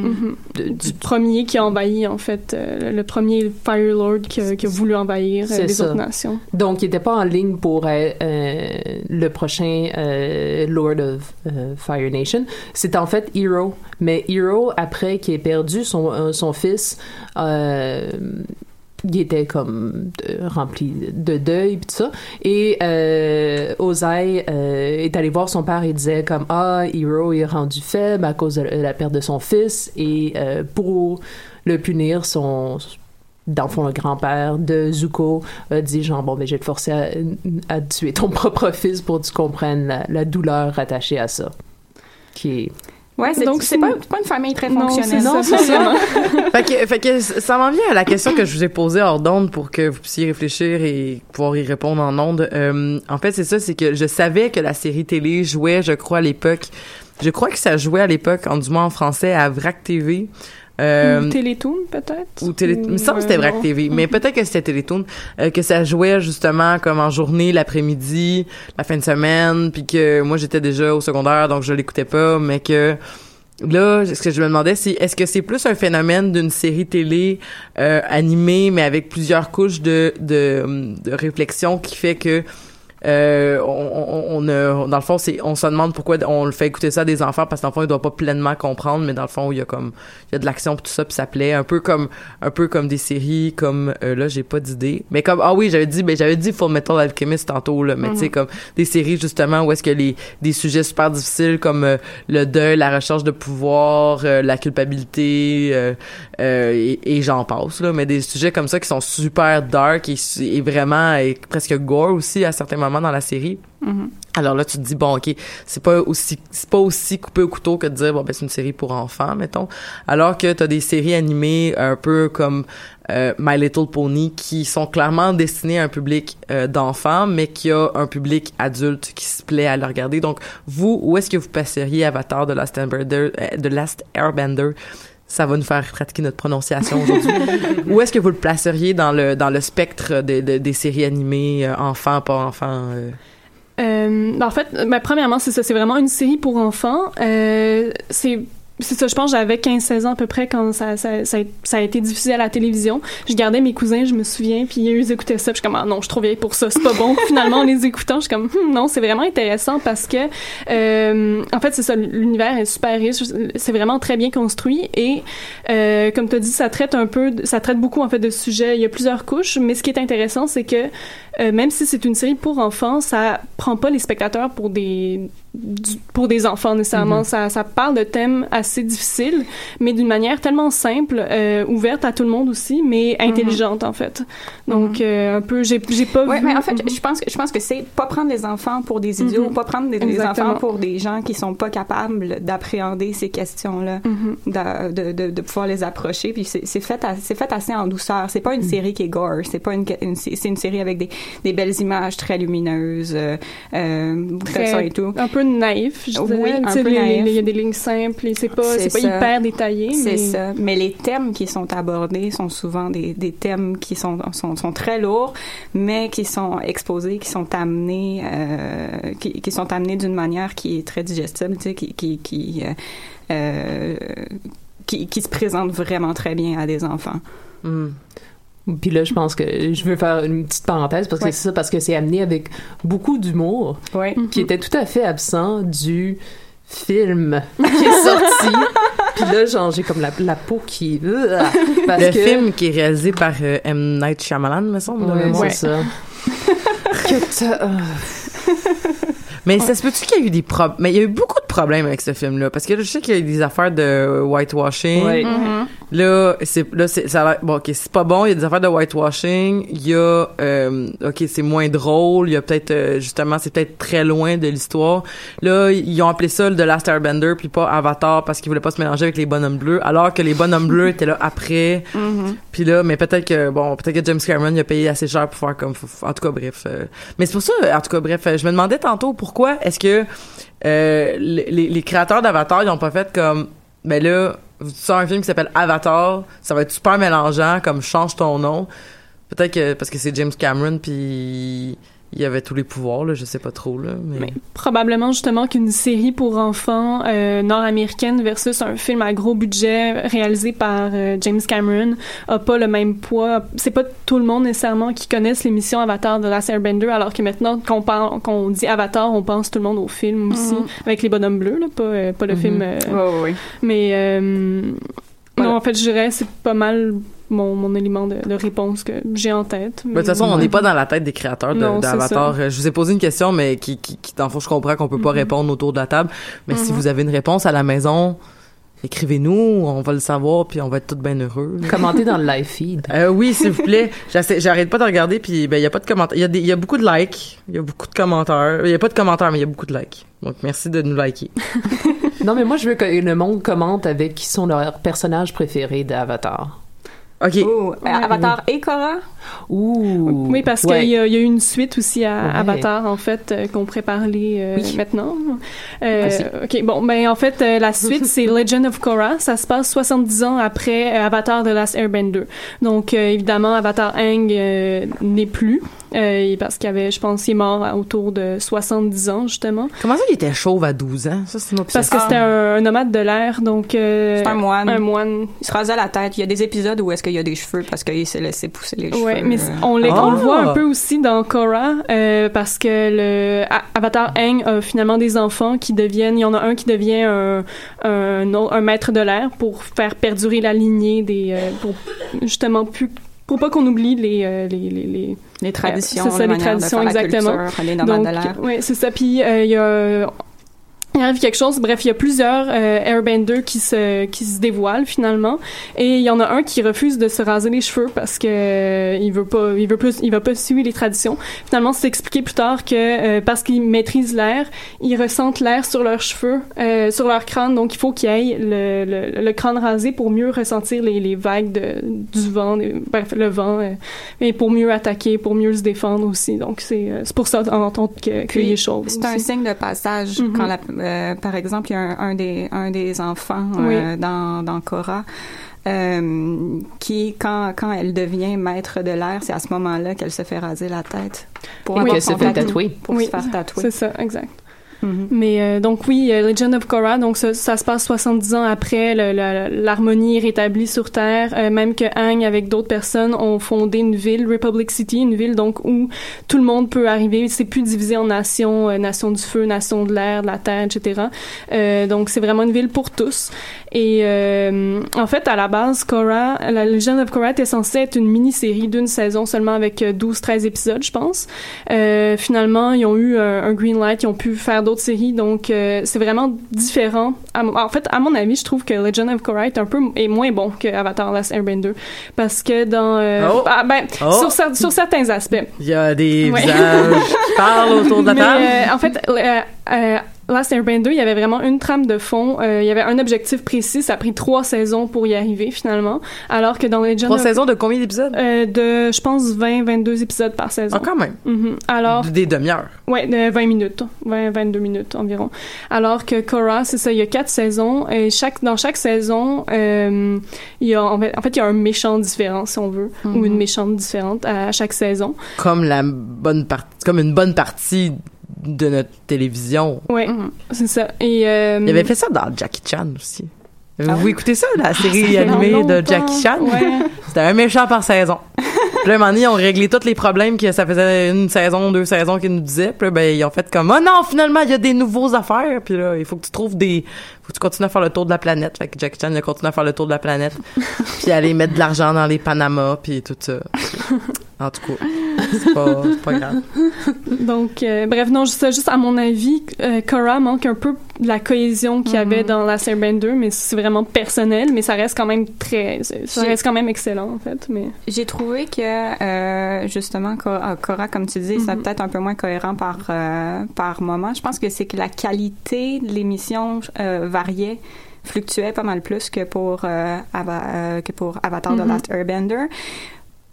du, le, du premier qui a envahi, en fait, euh, le premier Fire Lord qui a, qui a voulu envahir les ça. autres nations. Donc, il n'était pas en ligne pour euh, le prochain euh, Lord of Fire Nation. C'est en fait Hero. Mais Hero, après qu'il ait perdu son, son fils, il était comme euh, rempli de deuil pis tout ça. Et euh, Ozai euh, est allé voir son père et disait comme ah Hero est rendu faible à cause de la perte de son fils et pour le punir son dans le grand-père de Zuko a dit genre bon ben je vais te forcer à, à tuer ton propre fils pour que tu comprennes la, la douleur attachée à ça qui est Ouais, c'est Donc, c'est c'est- pas, c'est pas une famille très Non, fonctionnelle. c'est ça, c'est ça. fait, que, fait que ça m'en vient à la question que je vous ai posée hors d'onde pour que vous puissiez réfléchir et pouvoir y répondre en onde. Euh, en fait, c'est ça, c'est que je savais que la série télé jouait, je crois, à l'époque. Je crois que ça jouait à l'époque, en du moins en français, à VRAC TV. Euh, Ou Télétoon, peut-être? ou télé il me semble que c'était VRAC. TV mais peut-être que c'était Télétoon euh, que ça jouait justement comme en journée l'après-midi la fin de semaine puis que moi j'étais déjà au secondaire donc je l'écoutais pas mais que là ce que je me demandais c'est est-ce que c'est plus un phénomène d'une série télé euh, animée mais avec plusieurs couches de de, de réflexion qui fait que euh, on, on, on a, dans le fond, c'est, on se demande pourquoi on le fait écouter ça à des enfants parce que dans le fond, ils doivent pas pleinement comprendre, mais dans le fond, il y a comme, il y a de l'action pis tout ça puis ça plaît. Un peu comme, un peu comme des séries comme, euh, là, j'ai pas d'idée. Mais comme, ah oui, j'avais dit, ben, j'avais dit Full Metal Alchemist tantôt, là, mais tu sais, comme des séries justement où est-ce que les, des sujets super difficiles comme euh, le deuil, la recherche de pouvoir, euh, la culpabilité, euh, euh, et, et j'en passe, là, mais des sujets comme ça qui sont super dark et, et vraiment et presque gore aussi à certains moments dans la série. Mhm. Alors là, tu te dis bon, ok, c'est pas aussi, c'est pas aussi coupé au couteau que de dire bon ben c'est une série pour enfants, mettons. Alors que t'as des séries animées un peu comme euh, My Little Pony qui sont clairement destinées à un public euh, d'enfants, mais qui a un public adulte qui se plaît à le regarder. Donc vous, où est-ce que vous passeriez Avatar de Last Airbender, euh, de Last Airbender? Ça va nous faire pratiquer notre prononciation aujourd'hui. Où est-ce que vous le placeriez dans le dans le spectre de- de- des séries animées euh, enfants, pas enfants? euh? Euh, ben, en fait, ben, premièrement, c'est ça. C'est vraiment une série pour enfants. Euh, c'est c'est ça, je pense j'avais 15-16 ans à peu près quand ça, ça, ça, a- ça a été diffusé à la télévision. Je gardais mes cousins, je me souviens, puis eux, ils écoutaient ça, puis je suis comme, ah non, je suis trop vieille pour ça, c'est pas bon. Finalement, en les écoutant, je suis comme, Hum, non, c'est vraiment intéressant parce que, euh, en fait, c'est ça, l'univers est super riche, c'est vraiment très bien construit et, euh, comme tu as dit, ça traite un peu, ça traite beaucoup, en fait, de sujets, il y a plusieurs couches, mais ce qui est intéressant, c'est que, euh, même si c'est une série pour enfants, ça prend pas les spectateurs pour des du- pour des enfants nécessairement. Mhm. Ça, ça parle de thèmes assez difficiles, mais d'une manière tellement simple, euh, ouverte à tout le monde aussi, mais intelligente en fait. Donc euh, un peu, j'ai j'ai pas Ouais, vu. mais en fait, je pense que je pense que c'est pas prendre les enfants pour des idiots, Mhm. pas prendre des, enfants pour des gens qui sont pas capables d'appréhender ces questions-là, Mhm. de, de, de pouvoir les approcher. Puis c'est fait, c'est fait assez en douceur. C'est pas une série qui est gore. C'est pas une, une- c'est une série avec des, des belles images très lumineuses, euh, euh, très et tout. un peu naïf, je Oui, dirais. un peu naïf. Il y a des lignes simples et c'est pas, C'est pas hyper détaillé. C'est mais... ça. Mais les thèmes qui sont abordés sont souvent des, des thèmes qui sont, sont, sont très lourds, mais qui sont exposés, qui sont amenés, euh, qui, qui sont amenés d'une manière qui est très digestible, tu sais, qui, qui, qui, euh, euh, qui, qui se présente vraiment très bien à des enfants. Hmm. Puis là, je pense que je veux faire une petite parenthèse parce que Ouais. c'est ça, parce que c'est amené avec beaucoup d'humour Oui. qui était tout à fait absent du film qui est sorti. Puis là, genre, j'ai comme la, la peau qui... euh, Parce Le que... film qui est réalisé par euh, M. Night Shyamalan, me semble. Ouais, mémoire. c'est ça. que euh, Mais ça se peut-tu qu'il y a eu des problèmes? Mais il y a eu beaucoup de problèmes avec ce film-là? Parce que là, je sais qu'il y a eu des affaires de whitewashing. Ouais. Mhm. Là, c'est, là, c'est, ça a l'air- bon, ok, c'est pas bon. Il y a des affaires de whitewashing. Il y a, euh, ok, c'est moins drôle. Il y a peut-être, euh, justement, c'est peut-être très loin de l'histoire. Là, ils ont appelé ça le The Last Airbender puis pas Avatar parce qu'ils voulaient pas se mélanger avec les bonhommes bleus. Alors que les bonhommes bleus étaient là après. Puis là, mais peut-être que, bon, peut-être que James Cameron, il a payé assez cher pour faire comme, en tout cas, bref. euh, mais c'est pour ça, en tout cas, bref, je me demandais tantôt pourquoi est-ce que, euh, les, les- créateurs d'Avatar, ils ont pas fait comme, mais là, sors un film qui s'appelle Avatar, ça va être super mélangeant, comme change ton nom. Peut-être que, parce que c'est James Cameron, puis il y avait tous les pouvoirs, là, je sais pas trop, là, mais... Mais probablement justement qu'une série pour enfants euh, nord-américaine versus un film à gros budget réalisé par euh, James Cameron a pas le même poids. C'est pas tout le monde nécessairement qui connaisse l'émission Avatar de Last Airbender, alors que maintenant qu'on parle, qu'on dit Avatar, on pense tout le monde au film aussi avec les bonhommes bleus, là, pas euh, pas le Mhm. film. euh, Oui, oui. Mais euh, Voilà. non, en fait, je dirais c'est pas mal mon, mon élément de, de réponse que j'ai en tête. Mais de toute façon, on n'est pas dans la tête des créateurs d'Avatar. Je vous ai posé une question, mais qui, qui, qui dans le fond, je comprends qu'on peut pas Mhm. répondre autour de la table. Mais si Mhm. vous avez une réponse à la maison, écrivez-nous, on va le savoir, puis on va être tous bien heureux. Commentez dans le live feed. Euh, oui, s'il vous plaît. J'arrête pas de regarder, puis ben il y a pas de commentaires. Il y a des, il y a beaucoup de likes, il y a beaucoup de commentaires. Il y a pas de commentaires, mais il y a beaucoup de likes. Donc merci de nous liker. Non, mais moi, je veux que le monde commente avec qui sont leurs personnages préférés d'Avatar. Ok. Oh, Avatar et Korra? Ouh. Oui, parce Ouais. qu'il y, y a eu une suite aussi à Ouais. Avatar, en fait, euh, qu'on pourrait parler euh, Oui. maintenant. Euh. OK, bon, ben en fait, euh, la suite, c'est Legend of Korra. Ça se passe 70 ans après euh, Avatar The Last Airbender. Donc, euh, évidemment, Avatar Aang euh, n'est plus, euh, parce qu'il avait, je pense, il est mort à autour de 70 ans, justement. Comment ça, il était chauve à 12 ans? Ça, c'est une autre Parce que c'était un, un nomade de l'air, donc... euh, C'est un moine. Un moine. Il se rasait la tête. Il y a des épisodes où est-ce qu'il y a des cheveux parce qu'il s'est laissé pousser les cheveux. Ouais, mais euh. on, les- on le Ah! voit un peu aussi dans Korra euh, parce que le Avatar Aang a finalement des enfants qui deviennent. Il y en a un qui devient un un, maître de l'air pour faire perdurer la lignée des euh, pour justement plus pour pas qu'on oublie les les les, les les traditions, c'est ça, les traditions, exactement. culture, les donc de l'air. ouais c'est ça puis euh, il y a il arrive quelque chose. Bref, il y a plusieurs euh, Airbenders qui se qui se dévoilent finalement, et il y en a un qui refuse de se raser les cheveux parce que euh, il veut pas, il veut plus, il va pas suivre les traditions. Finalement, c'est expliqué plus tard que euh, parce qu'ils maîtrisent l'air, ils ressentent l'air sur leurs cheveux, euh, sur leur crâne, donc il faut qu'ils aient le, le, le crâne rasé pour mieux ressentir les, les vagues de, du vent, des- bref, le vent, euh, et pour mieux attaquer, pour mieux se défendre aussi. Donc c'est euh, c'est pour ça en tant que qu'il est chauve. C'est un signe de passage Mhm. quand, la, euh, par exemple, il y a un, un des, un des enfants euh, dans, dans Korra euh, qui, quand, quand elle devient maître de l'air, c'est à ce moment-là qu'elle se fait raser la tête. Pour avoir qu'elle se fait tatou, tatouer. Pour Oui, se faire tatouer. C'est ça, exact. Mhm. Mais euh, donc oui, euh, Legend of Korra, donc ça, ça se passe 70 ans après, le- la- l'harmonie rétablie sur Terre, euh, même que Aang avec d'autres personnes ont fondé une ville, Republic City, une ville donc où tout le monde peut arriver, c'est plus divisé en nations, euh, nation du feu, nation de l'air, de la terre, etc. Euh, donc c'est vraiment une ville pour tous. Et en fait, à la base, Korra, la Legend of Korra était censée être une mini-série d'une saison seulement avec euh, 12-13 épisodes, je pense. Finalement, ils ont eu un, un green light, ils ont pu faire d'autres d'autres séries, donc euh, c'est vraiment différent. En fait, à mon avis, je trouve que Legend of Korra est un peu est moins bon que Avatar Last Airbender parce que dans euh, Oh. ah, ben, Oh. sur, cer- sur certains aspects. Il y a des Ouais. visages qui parlent autour de la table. euh, en fait, Last Airbender, il y avait vraiment une trame de fond. euh, il y avait un objectif précis. Ça a pris trois saisons pour y arriver, finalement. Alors que dans Legend Trois of- saisons de combien d'épisodes? euh, de, je pense, 20, 22 épisodes par saison. Ah, quand même. Mhm. Alors, Des demi-heures. ouais, de 20 minutes. 20, 22 minutes environ. Alors que Korra, c'est ça, il y a quatre saisons. Et chaque, dans chaque saison, euh, il y a, en fait, en fait, il y a un méchant différent, si on veut. Ou une méchante différente à chaque saison. Comme la bonne partie, comme une bonne partie de notre télévision. Ouais, c'est ça. Et, euh, Il avait fait ça dans Jackie Chan aussi. Vous Ah ouais? écoutez ça, la série ça fait animée de. Jackie Chan? Ouais. C'était un méchant par saison. Puis là, un moment donné, ils ont réglé tous les problèmes que ça faisait une saison, deux saisons qu'ils nous disaient. Puis là, ben, ils ont fait comme, oh non, finalement, il y a des nouveaux affaires. Puis là, il faut que tu trouves des, faut que tu continues à faire le tour de la planète. Fait que Jackie Chan, il a continué à faire le tour de la planète. puis aller mettre de l'argent dans les Panama, puis tout ça. En tout cas, c'est pas, c'est pas grave. Donc, euh, bref, non, juste, juste à mon avis, euh, Korra manque un peu de la cohésion qu'il y avait dans la Airbender, mais c'est vraiment personnel, mais ça reste quand même très, ça J'ai- reste quand même excellent en fait. Mais J'ai trouvé que euh, justement Cora, Cora, comme tu dis, c'est peut-être un peu moins cohérent par euh, par moment. Je pense que c'est que la qualité de l'émission euh, variait fluctuait pas mal plus que pour euh, Ava- euh, que pour Avatar Mhm. The Last Airbender.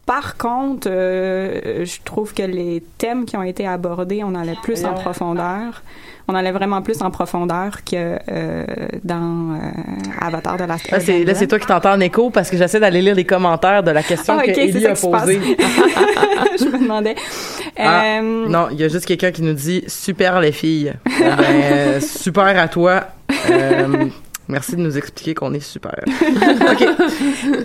Par contre, euh, je trouve que les thèmes qui ont été abordés, on allait plus en profondeur. On allait vraiment plus en profondeur que euh, dans euh, Avatar The Last Là, c'est, Airbender. là, c'est toi qui t'entends en écho parce que j'essaie d'aller lire les commentaires de la question Ah, que Ellie a posée. je me demandais. Ah, Euh, non, il y a juste quelqu'un qui nous dit super les filles. Eh ben, super à toi. Euh, merci de nous expliquer qu'on est super.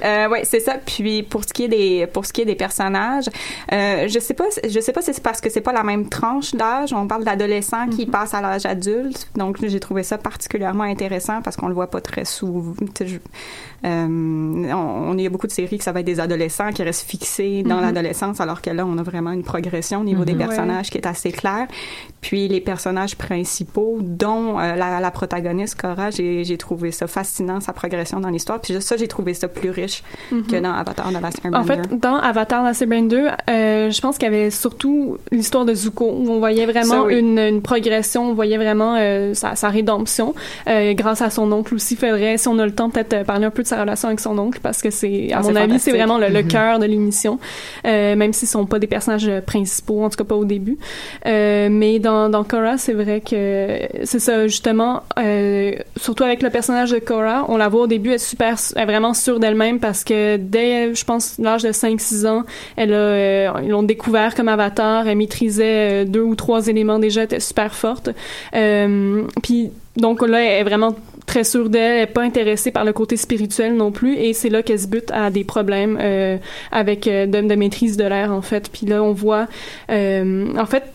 Euh, ouais, c'est ça. Puis pour ce qui est des pour ce qui est des personnages, euh, je sais pas je sais pas si c'est parce que c'est pas la même tranche d'âge. On parle d'adolescents qui passent à l'âge adulte. Donc j'ai trouvé ça particulièrement intéressant parce qu'on le voit pas très souvent. Je- euh, on, on- il y a beaucoup de séries que ça va être des adolescents qui restent fixés dans Mhm. l'adolescence, alors que là on a vraiment une progression au niveau des Mhm. personnages qui est assez claire. Puis les personnages principaux, dont la, la protagoniste Cora, j'ai j'ai trouvé ça fascinant sa progression dans l'histoire. Puis ça j'ai trouvé ça plus riche Mhm. que dans Avatar de Last En Airbender. fait, dans Avatar Last Airbender, euh, je pense qu'il y avait surtout l'histoire de Zuko, où on voyait vraiment Ça, oui. une, une progression, on voyait vraiment euh, sa, sa rédemption, euh, grâce à son oncle aussi. Faudrait, si on a le temps, peut-être euh, parler un peu de sa relation avec son oncle, parce que c'est, à Ah, mon avis, c'est vraiment le, le Mhm. cœur de l'émission, euh, même s'ils sont pas des personnages principaux, en tout cas pas au début. Euh, mais dans, dans Korra, c'est vrai que c'est ça, justement, euh, surtout avec le personnage de Korra, on la voit au début, elle est super, est vraiment sûre d'elle-même parce que dès, je pense, l'âge de 5-6 ans, elle euh, ils l'ont découvert comme avatar, elle maîtrisait euh, deux ou trois éléments déjà, elle était super forte. Euh, puis, donc là, elle est vraiment très sûre d'elle, elle est pas intéressée par le côté spirituel non plus, et c'est là qu'elle se bute à des problèmes euh, avec de, de maîtrise de l'air en fait. Puis là, on voit, en fait,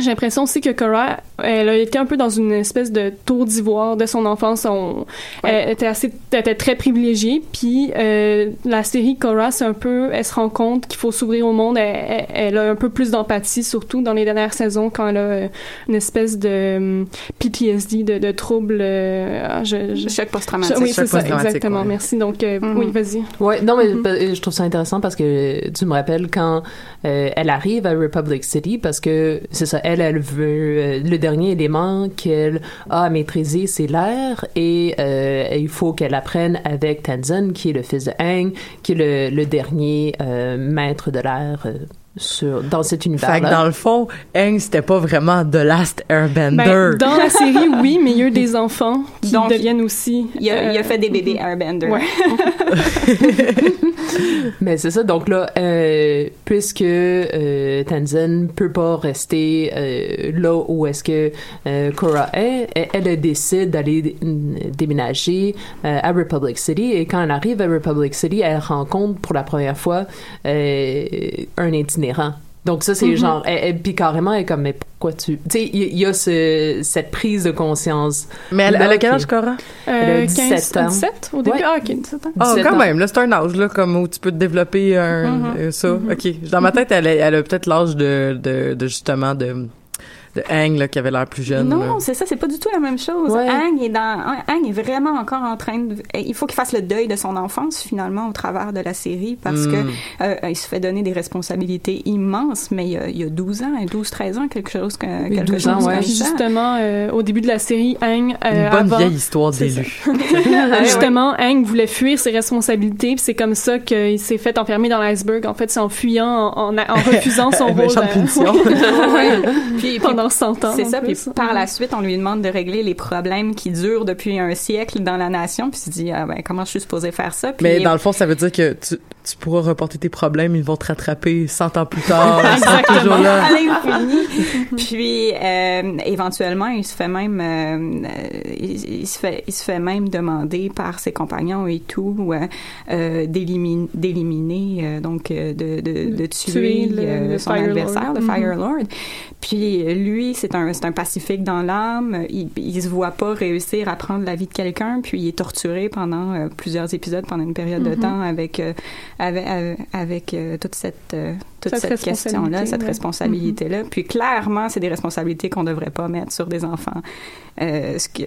j'ai l'impression aussi que Cora, elle a été un peu dans une espèce de tour d'ivoire de son enfance. On, Elle était assez, elle était très privilégiée. Puis euh, la série Cora, c'est un peu, elle se rend compte qu'il faut s'ouvrir au monde. Elle, a un peu plus d'empathie, surtout dans les dernières saisons, quand elle a euh, une espèce de hum, PTSD, de, de trouble. euh, ah, je, je- Choc post-traumatique. Oui, c'est ça, exactement. ouais. Merci. Donc, euh, Mhm. oui, vas-y. Ouais, non, mais Mhm. euh, je trouve ça intéressant parce que tu me rappelles quand euh, elle arrive à Republic City parce que c'est ça, elle, elle veut euh, le dernier élément qu'elle a à maîtriser, c'est l'air. Et euh, il faut qu'elle apprenne avec Tenzin, qui est le fils de Aang, qui est le, le dernier euh, maître de l'air sur dans cet Fait que univers-là. dans le fond, Aang, c'était pas vraiment The Last Airbender. Ben, dans la série, oui, mais il y a eu des enfants qui Donc, deviennent aussi. Il a, il a euh, fait des bébés Airbender. Ouais. Mais c'est ça, donc là, euh, puisque euh, Tenzin peut pas rester euh, là où est-ce que euh, Korra est, elle, décide d'aller dé- déménager euh, à Republic City et quand elle arrive à Republic City, elle rencontre pour la première fois euh, un itinérant. Donc ça, c'est Mhm. genre, elle, elle- puis carrément, elle est comme, mais pourquoi tu... Tu sais, il y, y a ce, cette prise de conscience. Mais elle, elle a quel âge, Cora? Euh, 17 15, ans. 17 au début? Ouais. Ah, ok, 17 ans. Ah, 17 quand ans. même, là, c'est un âge, là, comme où tu peux te développer un, Mhm. euh, ça. OK. Dans ma tête, elle, a- elle a peut-être l'âge de, de, de, justement, de, de Hang, là, qui avait l'air plus jeune. Non, c'est ça, c'est pas du tout la même chose. Ouais. Hang est dans, Hang est vraiment encore en train de, il faut qu'il fasse le deuil de son enfance finalement au travers de la série parce Mm. que euh, il se fait donner des responsabilités immenses, mais il y a, il y a 12 ans, 12, 13 ans, quelque chose que, Oui, quelque 12 ans, chose ouais. justement, euh, au début de la série, Hang, euh, Une bonne avant, vieille histoire d'élu. Euh, justement, Hang voulait fuir ses responsabilités, puis c'est comme ça qu'il s'est fait enfermer dans l'iceberg. En fait, c'est en fuyant, en, en, en refusant son rôle Méchante euh, punition. Ouais. Puis, puis pendant 100 ans. C'est ça, puis par la suite, on lui demande de régler les problèmes qui durent depuis un siècle dans la nation, puis il se dit, ah, ben, comment je suis supposé faire ça? Puis Mais dans le fond, ça veut dire que tu, tu pourras reporter tes problèmes, ils vont te rattraper 100 ans plus tard. ils seront toujours là. à l'infini. Puis euh, éventuellement, il se fait même, euh, il, il se fait, il se fait même demander par ses compagnons et tout euh, euh, d'éliminer, d'éliminer, euh, donc euh, de, de, de tuer, Tuer le- euh, le son Fire adversaire, Lord. le Mhm. Fire Lord. Puis lui, c'est un, c'est un pacifique dans l'âme. Il, il se voit pas réussir à prendre la vie de quelqu'un, puis il est torturé pendant euh, plusieurs épisodes, pendant une période de Mhm. temps, avec euh, avec euh, toute cette euh, toute Cette cette, question-là, cette ouais. responsabilité-là. Puis clairement, c'est des responsabilités qu'on devrait pas mettre sur des enfants. Euh, ce que,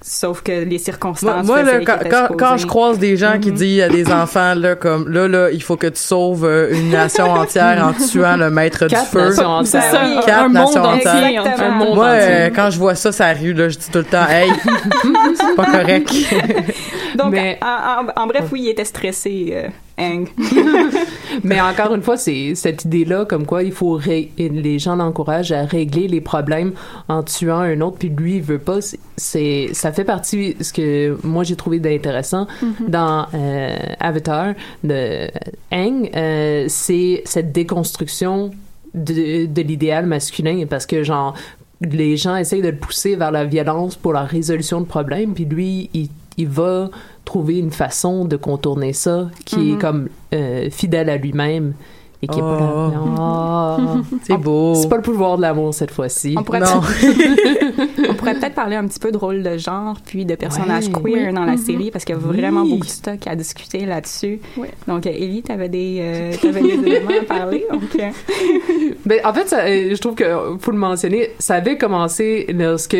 sauf que les circonstances. moi, là, quand, je croise des gens qui Mhm. disent à des enfants, là, comme, là, là, il faut que tu sauves une nation entière en tuant le maître Quatre du feu. nations C'est entières. ça, oui. Quatre un monde nations entier. entières. Un monde Moi, entier. euh, quand je vois ça, ça rue, là, je dis tout le temps, hey, c'est pas correct. Donc, Mais- en, en- en bref, oui, il était stressé, euh, Hang. Mais encore une fois, c'est cette idée-là, comme quoi il faut les gens l'encouragent à régler les problèmes en tuant un autre, puis lui il veut pas. c'est- ça fait partie ce que moi j'ai trouvé d'intéressant dans euh, Avatar de Aang, euh, c'est cette déconstruction de, de l'idéal masculin, parce que genre les gens essayent de le pousser vers la violence pour la résolution de problèmes, puis lui il, il va trouver une façon de contourner ça qui est comme euh, fidèle à lui-même et qui est pas Oh. Oh. C'est beau. C'est pas le pouvoir de l'amour cette fois-ci. On pourrait Non. On pourrait peut-être parler un petit peu de rôle de genre, puis de personnages Ouais. queer Oui. dans la Mhm. série, parce qu'il y a Oui. vraiment beaucoup de stock à discuter là-dessus. Oui. Donc, euh, Ellie, t'avais des, euh, t'avais des éléments à parler. Donc, euh, Ben, en fait, ça, euh, je trouve que euh, faut le mentionner, ça avait commencé lorsque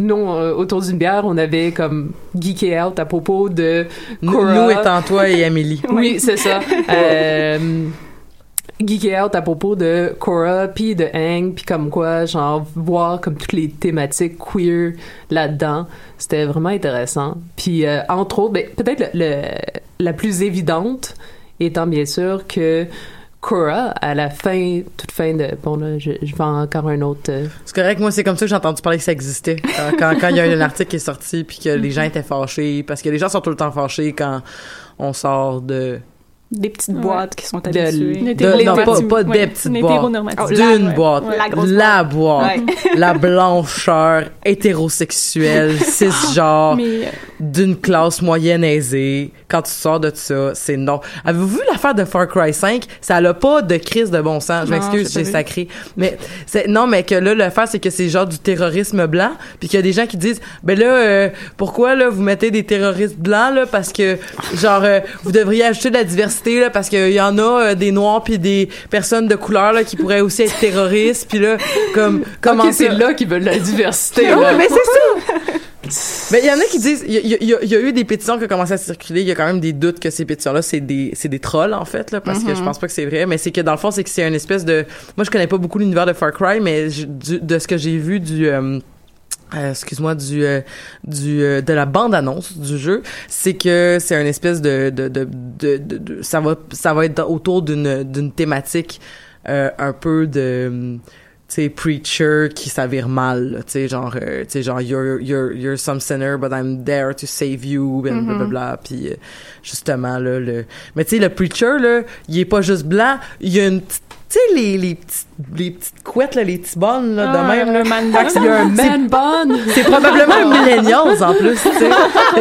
nous, autour d'une bière, on avait comme geeké out à propos de Nous, étant toi et Amélie. Oui, c'est ça. euh, geeké out à propos de Korra puis de Aang puis comme quoi genre voir comme toutes les thématiques queer là-dedans c'était vraiment intéressant puis euh, entre autres ben, peut-être le, la plus évidente étant bien sûr que Korra à la fin toute fin de bon là je, vais encore un autre euh, C'est correct, moi, c'est comme ça que j'ai entendu parler que ça existait. Quand- Quand quand il y a un article qui est sorti, puis que les gens étaient fâchés, parce que les gens sont tout le temps fâchés quand on sort de... des petites Ouais. boîtes qui sont habituées. De non, pas, des petites boîtes. Oh, D'une ouais. boîte. La grosse La boîte. Ouais. La blancheur hétérosexuelle, cisgenre, Mais euh, d'une classe moyenne aisée. Quand tu sors de ça, c'est non. Avez-vous vu l'affaire de Far Cry 5? Ça n'a pas de crise de bon sens. Je Non, m'excuse, j'ai sacré. Mais c'est, non, mais que là, l'affaire, c'est que c'est genre du terrorisme blanc. Puis qu'il y a des gens qui disent, ben là, euh, pourquoi, là, vous mettez des terroristes blancs, là? Parce que, genre, euh, vous devriez ajouter de la diversité, là, parce qu'il y en a euh, des noirs puis des personnes de couleur, là, qui pourraient aussi être terroristes. Puis là, comme, comment c'est là qu'ils veulent la diversité Ah là. ouais, mais c'est ça! Mais il y en a qui disent, il y, a- y y eu des pétitions qui ont commencé à circuler. Il y a quand même des doutes que ces pétitions-là, c'est des, c'est des trolls, en fait, là, parce que je pense pas que c'est vrai. Mais c'est que dans le fond, c'est que c'est une espèce de. Moi, je connais pas beaucoup l'univers de Far Cry, mais je- du- de ce que j'ai vu du. euh, euh, excuse-moi du euh, du euh, de la bande annonce du jeu c'est que c'est une espèce de de, de, de, de- de- ça va ça va être autour d'une d'une thématique euh, un peu de sais preacher qui s'avère mal tu sais genre euh, tu sais genre you're you're you're some sinner but I'm there to save you bla bla bla, bla. Puis euh, justement là le mais tu sais le preacher là il est pas juste blanc il y a une petite tu sais les les petites les petites couettes là les petits bonnes là de Ah, même là man il y a un man bun c'est probablement un millennials en plus, tu sais.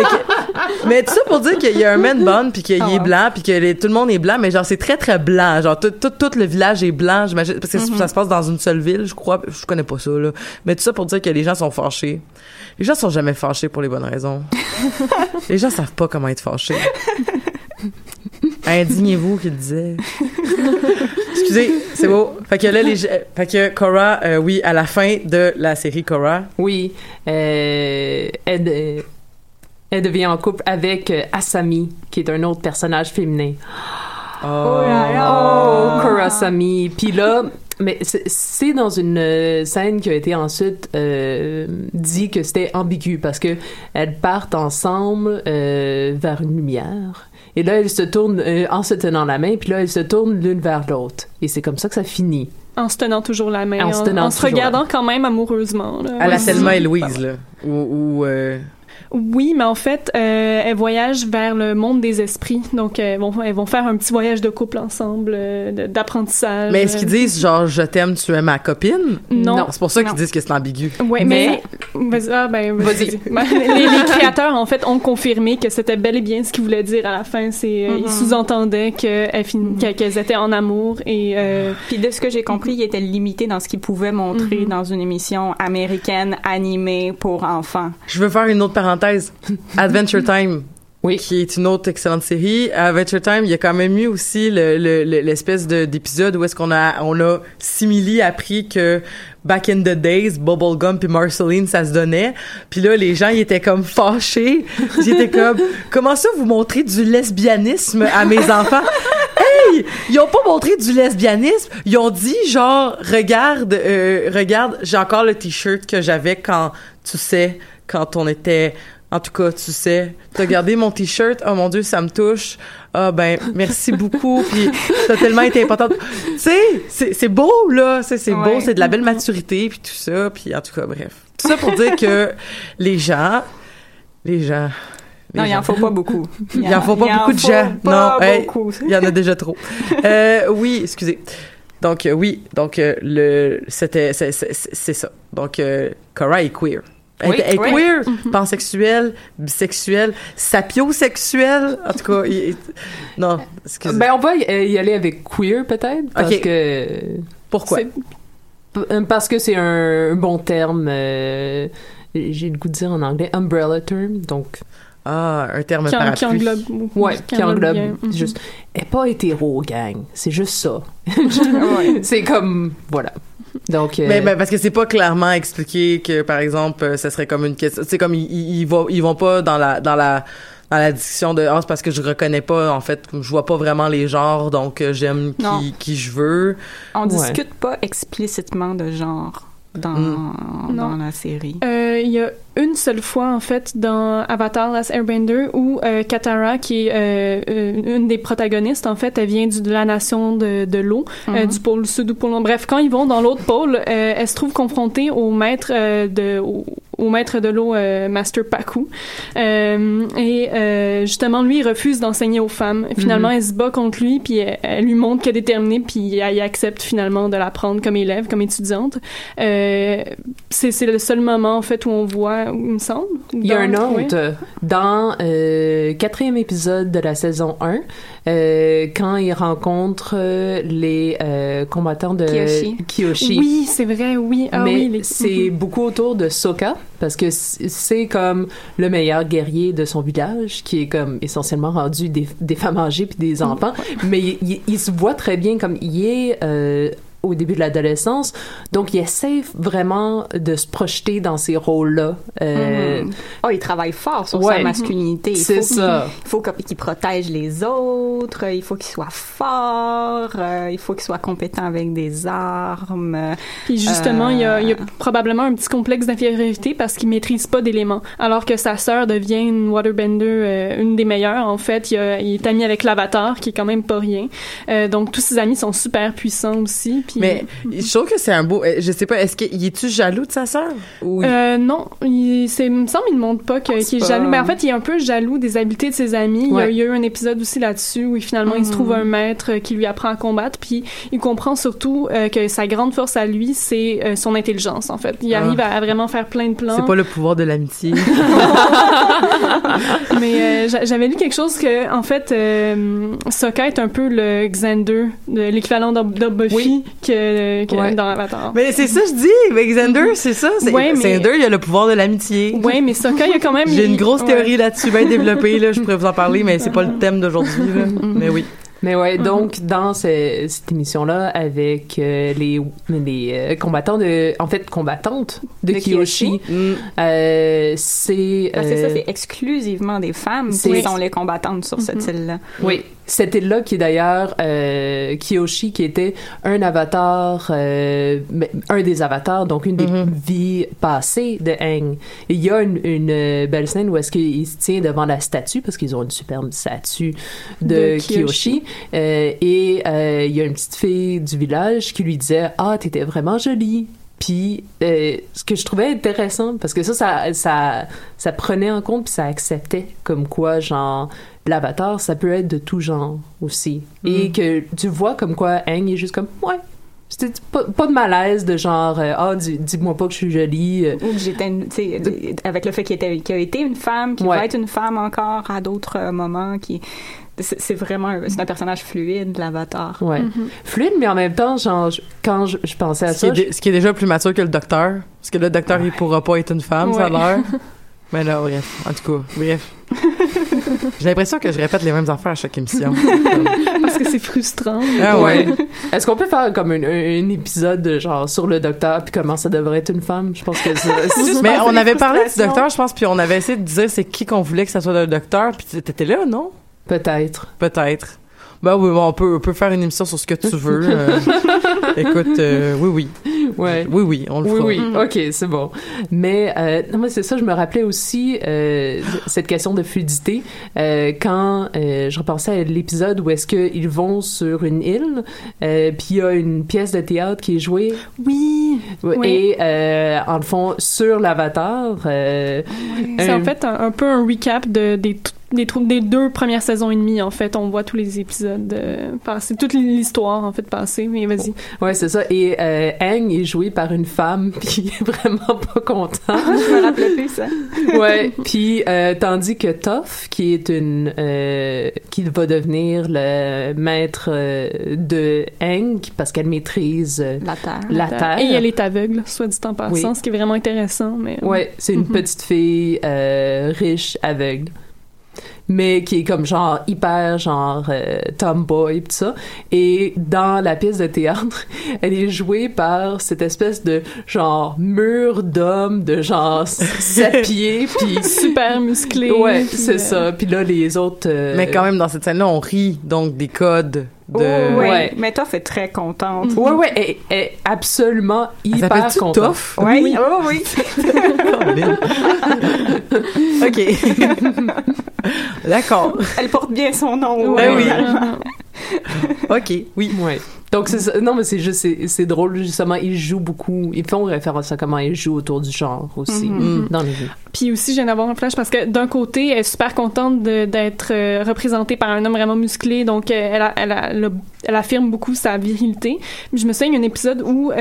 Mais tout ça pour dire qu'il y a un man bun puis qu'il Ah est blanc puis que les- tout le monde est blanc, mais genre c'est très très blanc, genre tout, tout, tout le village est blanc, j'imagine parce que Mm-hmm. ça se passe dans une seule ville, je crois, je connais pas ça là. Mais tout ça pour dire que les gens sont fâchés. Les gens sont jamais fâchés pour les bonnes raisons. les gens savent pas comment être fâchés. Indignez-vous qu'il disait. Excusez, c'est beau. Fait que là, les, fait que Cora, euh, oui, à la fin de la série Cora. Oui, euh, elle, euh, elle devient en couple avec euh, Asami, qui est un autre personnage féminin. Oh, Oh, Cora Asami. Puis là, mais c'est- dans une euh, scène qui a été ensuite euh, dit que c'était ambigu parce que elles partent ensemble euh, vers une lumière. Et là, elles se tournent euh, en se tenant la main, puis là, elles se tournent l'une vers l'autre. Et c'est comme ça que ça finit. En se tenant toujours la main, En en, se tenant en se regardant quand même amoureusement. là. À la. Selma et Louise, là. Ou, ou, euh, Oui, mais en fait, euh, elles voyagent vers le monde des esprits. Donc, elles vont, elles vont faire un petit voyage de couple ensemble, euh, d'apprentissage. Mais est-ce qu'ils disent genre je t'aime, tu es ma copine? Non. C'est pour ça qu'ils Non. disent que c'est ambigu. Ouais, mais, vas-y, ah, ben, vas-y. Ben, les, les créateurs, en fait, ont confirmé que c'était bel et bien ce qu'ils voulaient dire à la fin. C'est, euh, Ils sous-entendaient qu'elles, fin- qu'elles- qu'elles étaient en amour et euh, Puis de ce que j'ai compris, il était limité dans ce qu'il pouvait montrer Mhm. dans une émission américaine animée pour enfants. Je veux faire une autre parenthèse. Adventure Time. Oui. Qui est une autre excellente série. À Adventure Time, il y a quand même eu aussi le- le- le- l'espèce de- d'épisode où est-ce qu'on a, on a simili appris que back in the days, Bubblegum puis Marceline, ça se donnait. Puis là, les gens, ils étaient comme fâchés. Ils étaient comme, comment ça vous montrez du lesbianisme à mes enfants? Hey! Ils ont pas montré du lesbianisme. Ils ont dit, genre, regarde, euh, regarde, j'ai encore le t-shirt que j'avais quand, tu sais, quand on était, en tout cas, tu sais, t'as gardé mon t-shirt, oh mon dieu, ça me touche. Ah ben, merci beaucoup, puis t'as tellement été importante. Tu sais, c'est beau, là, c'est c'est beau, Ouais. c'est de la belle maturité, puis tout ça, puis en tout cas, bref. Tout ça pour dire que les gens, les gens... les Non, il en faut pas beaucoup. il en faut pas il en beaucoup de faut gens. pas non, hey, beaucoup. il y en a déjà trop. Euh, oui, excusez. Donc euh, oui, donc euh, le c'était c'est ça. Donc Cora est queer. Elle, Oui, est oui. queer, pansexuelle, bisexuelle, sapiosexuelle. En tout cas, il- il- non, excusez. Ben, on va y, euh, y aller avec queer, peut-être, parce que... Pourquoi? Euh, Parce que c'est un bon terme, euh, j'ai le goût de dire en anglais, umbrella term, donc... Ah, un terme qui, en- parapluie. qui englobe. Ouais, qui englobe. Mhm. juste... Elle est pas hétéro, gang, c'est juste ça. c'est comme... Voilà. Donc... euh, Mais, mais parce que c'est pas clairement expliqué que par exemple euh, ça serait comme une question c'est comme ils, ils, ils vont ils vont pas dans la dans la dans la discussion de ah c'est parce que je reconnais pas en fait je vois pas vraiment les genres donc euh, j'aime qui qui je veux. On Ouais. discute pas explicitement de genre dans, Mm. dans la série. Euh, Il y a une seule fois, en fait, dans Avatar Last Airbender, où euh, Katara, qui est euh, euh, une des protagonistes, en fait, elle vient du- de la nation de, de l'eau, euh, Mhm. du pôle sud ou pôle nord. Bref, quand ils vont dans l'autre pôle, euh, elle se trouve confrontée au maître euh, de... Au, au maître de l'eau, euh, Master Paku. Euh, et euh, justement, lui, il refuse d'enseigner aux femmes. Finalement, Mhm. elle se bat contre lui, puis elle, elle lui montre qu'elle est déterminée, puis elle, elle accepte finalement de la prendre comme élève, comme étudiante. C'est le seul moment, en fait, où on voit, il me semble. Il y a un autre ouais. dans quatrième épisode de la saison 1 euh, quand il rencontre euh, les euh, combattants de Kyoshi. Kyoshi. Oui, c'est vrai, oui. Ah mais oui, les- c'est beaucoup autour de Sokka parce que c'est comme le meilleur guerrier de son village qui est comme essentiellement rendu des, des femmes âgées puis des enfants mais il, il- il se voit très bien comme il est euh, au début de l'adolescence donc il essaie vraiment de se projeter dans ces rôles-là euh, Mhm. Oh, il travaille fort sur Ouais. sa masculinité. Il C'est faut qu'il- ça. Il faut qu'il protège les autres, il faut qu'il soit fort, euh, il faut qu'il soit compétent avec des armes. Puis justement, il, y a, il y a Euh, probablement un petit complexe d'infériorité parce qu'il maîtrise pas d'éléments, alors que sa sœur devient une waterbender, euh, une des meilleures. En fait, il, a- il est ami avec l'Avatar, qui est quand même pas rien. Euh, donc tous ses amis sont super puissants aussi. Puis, mais je trouve que c'est un beau euh, je sais pas est-ce qu'il est-tu jaloux de sa sœur? Il- Euh, non, il, c'est, il me semble qu'il ne montre pas qu'il est pas- jaloux. Mais en fait, il est un peu jaloux des habiletés de ses amis. Il, y a, Ouais. il y a eu un épisode aussi là-dessus où finalement il se trouve Mhm. un maître qui lui apprend à combattre. Puis il comprend surtout euh, que sa grande force à lui, c'est euh, son intelligence. En fait, il Ah. arrive à, à vraiment faire plein de plans. c'est pas le pouvoir de l'amitié Mais euh, j'a- j'avais lu quelque chose que, en fait, euh, Sokka est un peu le Xander, de- l'équivalent d'Ob- de Buffy que, que Ouais. dans Avatar. Mais c'est ça, je dis. Mais Xander, c'est ça. C'est, Ouais, mais- Xander, il a le pouvoir de l'amitié. Ouais, mais Sokka, il y a quand même. J'ai une grosse ouais. théorie là-dessus, bien développée. Là, je pourrais vous en parler, mais c'est pas le thème d'aujourd'hui. là. mais oui. Mais ouais, donc dans ce- cette émission-là, avec euh, les, les euh, combattants de, en fait combattantes de, De Kiyoshi, Kiyoshi. Mm. euh, c'est Ah, c'est ça, euh, c'est exclusivement des femmes c'est- qui sont les combattantes sur cette île-là. Oui, cette île-là qui est d'ailleurs euh, Kiyoshi, qui était un avatar, euh, un des avatars, donc une des Mhm. vies passées de Aang. Et il y a une, une, euh, belle scène où est-ce qu'il se tient devant la statue, parce qu'ils ont une superbe statue de, De Kiyoshi. Kiyoshi. Euh, et il y a une petite fille du village qui lui disait « Ah, t'étais vraiment jolie ». Puis, ce que je trouvais intéressant, parce que ça, ça, ça, ça prenait en compte puis ça acceptait comme quoi, genre, l'avatar, ça peut être de tout genre aussi. Et que tu vois comme quoi Aang est juste comme, ouais, c'était pas, pas de malaise de genre, euh, ah, dis- dis-moi pas que je suis jolie. euh, Ou que j'étais, une- tu sais, avec le fait qu'il était, qu'il a été une femme, qu'il Ouais. va être une femme encore à d'autres euh, moments, qui, c'est vraiment, un- c'est un personnage fluide, l'avatar. Ouais. Fluide, mais en même temps, genre, je- quand je, je pensais à Ce qui, est, ça, ce qui est déjà plus mature que le docteur. Parce que le docteur, il pourra pas être une femme, ça a Ouais. l'air. Mais là, bref. En tout cas, bref. J'ai l'impression que je répète les mêmes affaires à chaque émission. Parce que c'est frustrant. ah ouais. Est-ce qu'on peut faire comme un, un épisode de genre sur le docteur puis comment ça devrait être une femme? Je pense que c'est Mais on avait parlé du docteur, je pense, puis on avait essayé de dire c'est qui qu'on voulait que ça soit le docteur, puis t'étais là, non? peut-être. Peut-être. Ben oui, bon, on peut, on peut faire une émission sur ce que tu veux. euh. écoute, euh, oui, oui. Ouais. Oui, oui, on le Oui, fera. oui, ok, c'est bon. Mais euh, non, mais c'est ça, je me rappelais aussi euh, cette question de fluidité euh, quand euh, je repensais à l'épisode où est-ce qu'ils vont sur une île, euh, puis il y a une pièce de théâtre qui est jouée. Oui. Oui. Et euh, en le fond, sur l'avatar. euh, C'est en fait un, un peu un recap de, des, t- des, deux premières saisons et demie, en fait. On voit tous les épisodes euh, passer, toute l'histoire, en fait, passée. Mais vas-y. Ouais, c'est ça. Et euh, Aang est joué par une femme, puis il est vraiment pas content. Je me rappelais plus ça. ouais. Puis euh, tandis que Toph, qui est une, euh, qui va devenir le maître euh, de Aang, parce qu'elle maîtrise La Terre. la terre. Et elle est aveugle, soit dit en passant, Oui. ce qui est vraiment intéressant. Mais, Ouais, c'est une petite fille euh, riche, aveugle. Mais qui est comme genre hyper genre euh, tomboy pis tout ça. Et dans la pièce de théâtre, elle est jouée par cette espèce de genre mur d'homme de genre sept pieds puis Super musclé. ouais c'est euh, ça. Puis là les autres. euh, Mais quand même, dans cette scène-là, on rit donc des codes de... Oh, ouais. Ouais. Mais Toph est très contente. Ouais ouais, elle, elle est absolument Elle hyper contente. Toph? Oui, oh, oui. OK. D'accord. Elle porte bien son nom. Ben oui. OK, oui. Ouais. Donc c'est ça. Non mais c'est juste c'est, c'est drôle justement ils jouent beaucoup ils font référence à comment ils jouent autour du genre aussi Mhm. dans les jeux. Puis aussi, je viens d'avoir un flash parce que d'un côté, elle est super contente de- d'être euh, représentée par un homme vraiment musclé, donc euh, elle, a- elle, a- elle, a- elle affirme beaucoup sa virilité. Mais je me souviens, il y a un épisode où euh,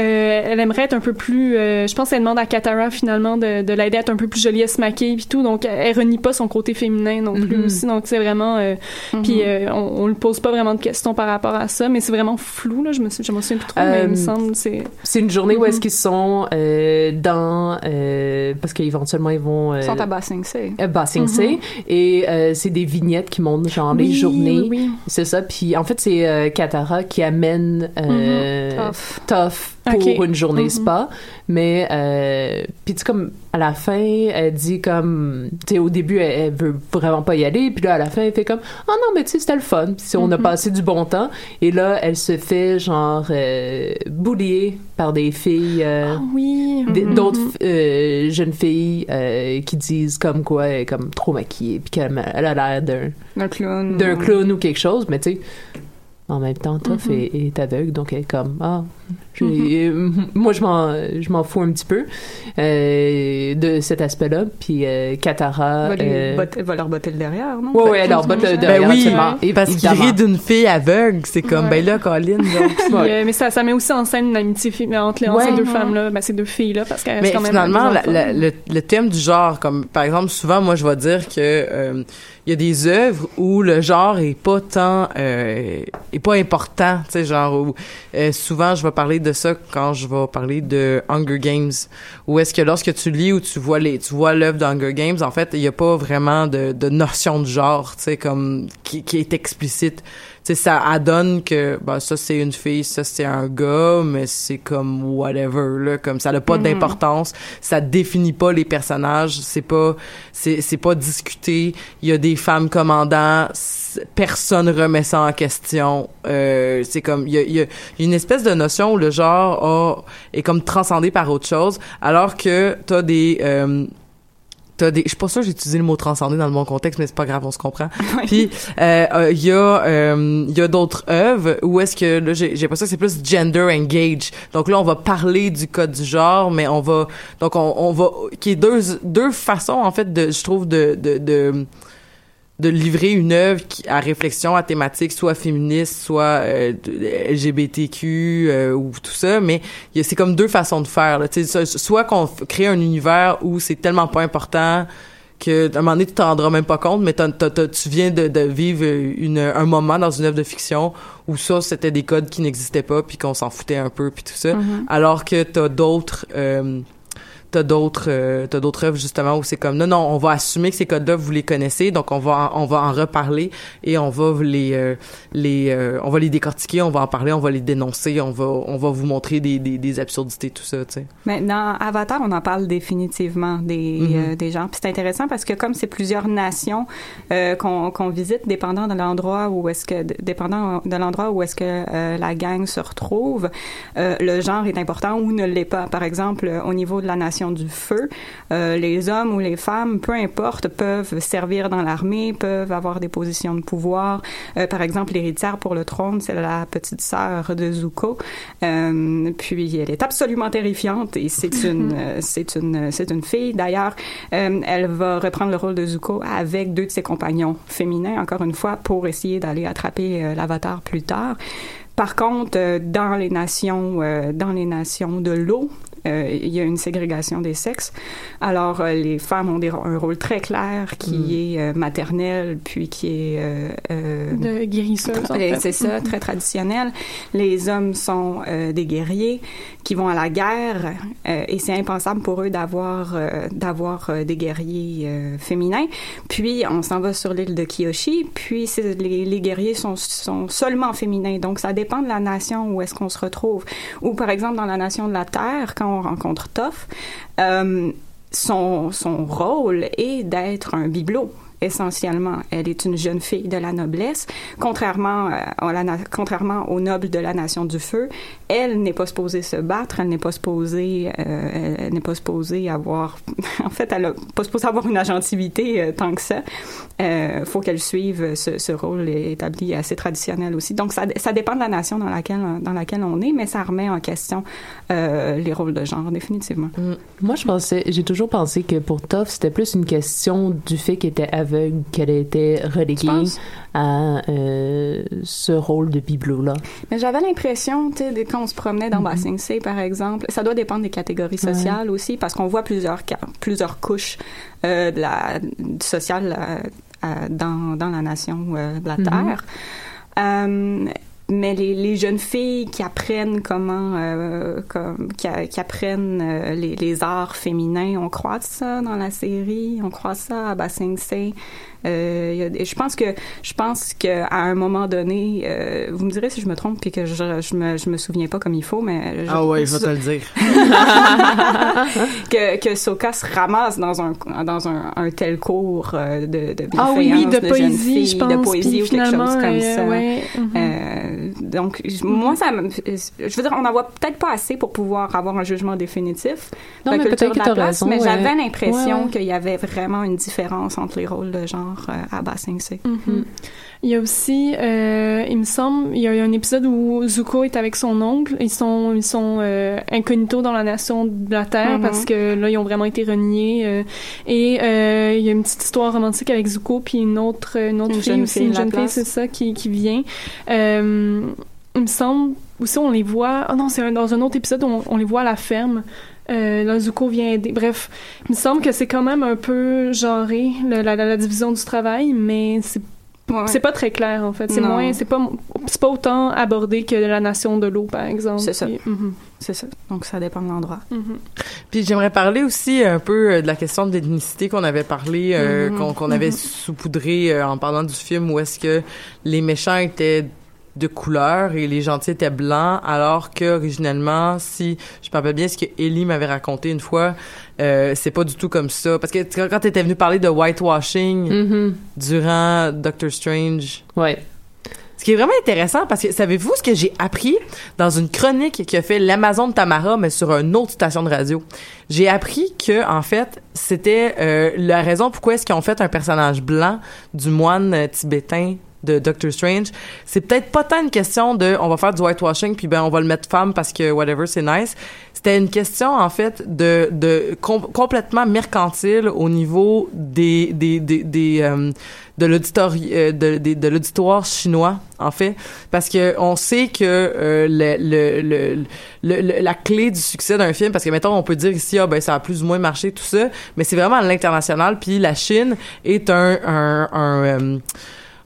elle aimerait être un peu plus... euh, je pense qu'elle demande à Katara finalement de, de l'aider à être un peu plus jolie, à se maquiller puis tout, donc elle renie pas son côté féminin non plus Mhm. aussi, donc c'est vraiment... euh, Puis euh, on, on lui pose pas vraiment de questions par rapport à ça, mais c'est vraiment flou, là, je me, suis- je me souviens plus trop, mais il me Euh, semble c'est... C'est une journée où est-ce Mhm. qu'ils sont euh, dans euh, parce qu'éventuellement ils vont Ils sont à Ba Sing Se. à Ba Sing Se, Mhm. et c'est des vignettes qui montrent genre les Oui, journées. oui, oui. C'est ça. Puis en fait c'est Katara qui amène euh, Toph. Toph pour une journée Mhm. spa, mais puis tu comme à la fin elle dit comme tu sais au début elle, elle veut vraiment pas y aller, puis là à la fin elle fait comme oh non mais tu sais c'était le fun, puis si on a Mhm. passé du bon temps, et là elle se fait genre euh, boulier par des filles. euh, Ah oui. mhm. d'autres euh, jeunes filles euh, qui disent comme quoi elle est comme trop maquillée puis qu'elle elle a l'air d'un Un clown. d'un clown ou quelque chose mais tu sais En même temps, Toph Mhm. est, est aveugle, donc elle est comme ah, j'ai- euh, moi je m'en je m'en fous un petit peu euh, de cet aspect-là. Puis euh, Katara, Va, lui euh, va leur botter le derrière, non? ouais ouais, elle leur botte le derrière Ben oui, absolument. parce qu'il rit d'une fille aveugle, c'est comme, Ouais. ben là, Colin, Ouais. euh, mais ça, ça met aussi en scène une amitié entre, les, entre Ouais. ces deux Mhm. femmes-là, ben, ces deux filles-là, parce qu'elles Mais restent quand même finalement, la- la- le, le thème du genre, comme par exemple, souvent, moi, je vais dire que euh, il y a des œuvres où le genre est pas tant, euh, est pas important, tu sais, genre où euh, souvent, je vais parler de ça quand je vais parler de Hunger Games, où est-ce que lorsque tu lis ou tu vois les, tu vois l'œuvre d'Hunger Games, en fait, il y a pas vraiment de, de notion de genre, tu sais, comme qui, qui est explicite. Sais, ça adonne que ben, ça c'est une fille, ça c'est un gars, mais c'est comme whatever là, comme ça n'a pas Mhm. d'importance, ça définit pas les personnages, c'est pas c'est c'est pas discuté, il y a des femmes commandants, personne remet ça en question. Euh, c'est comme il y a, y a une espèce de notion où le genre a, est comme transcendé par autre chose, alors que t'as des euh, T'as des, je suis pas sûre que j'ai utilisé le mot transcender dans le bon contexte, mais c'est pas grave, on se comprend. Puis euh, euh, il y a euh, il y a d'autres œuvres où est-ce que là j'ai j'ai l'impression que c'est plus gender engage. Donc là on va parler du code du genre, mais on va donc on, on va qui est deux deux façons en fait de je trouve de de, de de livrer une œuvre qui, à réflexion, à thématique, soit féministe, soit euh, LGBTQ euh, ou tout ça, mais c'est comme deux façons de faire. Là, Tu sais, so- soit qu'on crée un univers où c'est tellement pas important que à un moment donné tu t'en rendras même pas compte, mais t'as- t'as- t'as- tu viens de, de vivre une, un moment dans une œuvre de fiction où ça c'était des codes qui n'existaient pas puis qu'on s'en foutait un peu puis tout ça, Mhm. alors que t'as d'autres euh, t'as d'autres euh, t'as d'autres œuvres justement où c'est comme non non on va assumer que ces codes-là vous les connaissez donc on va en, on va en reparler et on va les euh, les euh, on va les décortiquer on va en parler on va les dénoncer on va on va vous montrer des des, des absurdités tout ça tu sais Mais dans Avatar, on en parle définitivement des, euh, des gens. Puis c'est intéressant parce que comme c'est plusieurs nations euh, qu'on qu'on visite, dépendant de l'endroit où est-ce que, dépendant de l'endroit où est-ce que euh, la gang se retrouve, euh, le genre est important ou ne l'est pas. Par exemple, au niveau de la nation du feu, euh, les hommes ou les femmes, peu importe, peuvent servir dans l'armée, peuvent avoir des positions de pouvoir. Euh, par exemple, l'héritière pour le trône, c'est la petite sœur de Zuko. Euh, puis elle est absolument terrifiante et c'est une, c'est une, c'est une fille. D'ailleurs, elle va reprendre le rôle de Zuko avec deux de ses compagnons féminins, encore une fois, pour essayer d'aller attraper l'avatar plus tard. Par contre, dans les nations, dans les nations de l'eau, euh, il y a une ségrégation des sexes. Alors, euh, les femmes ont des, un rôle très clair qui est euh, maternel, puis qui est euh, euh, de guérisseuse, fait. C'est ça, très traditionnel. Les hommes sont euh, des guerriers qui vont à la guerre euh, et c'est impensable pour eux d'avoir euh, d'avoir des guerriers euh, féminins. Puis on s'en va sur l'île de Kyoshi, puis c'est- les, les guerriers sont, sont seulement féminins. Donc ça dépend de la nation où est-ce qu'on se retrouve. Ou par exemple dans la nation de la Terre, quand on rencontre Toph, euh, son, son rôle est d'être un bibelot essentiellement. Elle est une jeune fille de la noblesse. Contrairement, euh, à contrairement aux nobles de la nation du feu, elle n'est pas supposée se battre, elle n'est pas supposée, n'est pas supposée avoir, en fait, elle n'est pas supposée avoir une agentivité euh, tant que ça. Euh, faut qu'elle suive ce, ce rôle établi assez traditionnel aussi. Donc, ça, ça dépend de la nation dans laquelle, dans laquelle on est, mais ça remet en question euh, les rôles de genre, définitivement. Moi, je pensais, j'ai toujours pensé que pour Toph, c'était plus une question du fait qu'elle était aveugle, qu'elle était reléguée à euh, ce rôle de bibelot-là. Mais j'avais l'impression, tu sais, quand on se promenait dans Se, par exemple, ça doit dépendre des catégories sociales aussi, parce qu'on voit plusieurs, plusieurs couches euh, de la, dans, dans la nation euh, de la Mhm. Terre. Euh, mais les, les jeunes filles qui apprennent comment, euh, comme, qui, a- qui apprennent euh, les, les arts féminins, on croit ça dans la série, on croit ça à Ba Sing Se. Euh, y a je pense que je pense que à un moment donné, euh, vous me direz si je me trompe puis que je, je me je me souviens pas comme il faut, mais je- ah ouais je vais te le dire que que Soka se ramasse dans un dans un, un tel cours euh, de de Ah oui, oui, de bienfaillance poésie, je pense. de poésie ou quelque chose comme euh, ça. ouais, mhm. Euh, donc, moi, ça me, je veux dire, on n'en voit peut-être pas assez pour pouvoir avoir un jugement définitif Non, de la mais peut-être de que t'as place, raison, mais ouais. j'avais l'impression Ouais, ouais. qu'il y avait vraiment une différence entre les rôles de genre euh, à Ba Sing Se. Mhm. Il y a aussi, euh, il me semble, il y a un épisode où Zuko est avec son oncle. Ils sont, ils sont euh, incognito dans la nation de la Terre Mhm. parce que là, ils ont vraiment été reniés. euh, et il y a une petite histoire romantique avec Zuko puis une autre, une autre Une fille jeune aussi, fille, une jeune fille, c'est ça, qui, qui vient. Il me semble aussi on les voit. Ah non, c'est un- dans un autre épisode on, on les voit à la ferme. Euh, Zuko vient aider. Bref, il me semble que c'est quand même un peu genré le- la, la- la division du travail, mais c'est Ouais. c'est pas très clair en fait. C'est moins, c'est pas, c'est pas autant abordé que la nation de l'eau par exemple. C'est ça. Mhm, C'est ça. Donc, ça dépend de l'endroit. mhm. Puis j'aimerais parler aussi un peu euh, de la question de l'ethnicité qu'on avait parlé, euh, Mhm. qu'on qu'on avait saupoudré euh, en parlant du film où est-ce que les méchants étaient de couleur et les gentils étaient blancs, alors que originellement, si je me rappelle bien ce que Ellie m'avait raconté une fois, euh, c'est pas du tout comme ça. Parce que tu- quand t'étais venu parler de whitewashing Mhm. durant Doctor Strange, Ouais. ce qui est vraiment intéressant parce que savez-vous ce que j'ai appris dans une chronique qui a fait l'Amazon de Tamara mais sur une autre station de radio? J'ai appris que en fait, c'était euh, la raison pourquoi est-ce qu'ils ont fait un personnage blanc du moine euh, tibétain de Doctor Strange, c'est peut-être pas tant une question de on va faire du whitewashing puis ben on va le mettre femme parce que whatever c'est nice. C'était une question en fait de de com- complètement mercantile au niveau des des des, des euh, de l'auditoire euh, de, de, l'auditoire chinois en fait parce que on sait que euh, le, le, le, le- le- la clé du succès d'un film parce que mettons on peut dire ici ah ben ça a plus ou moins marché tout ça mais c'est vraiment à l'international puis la Chine est un un un, euh,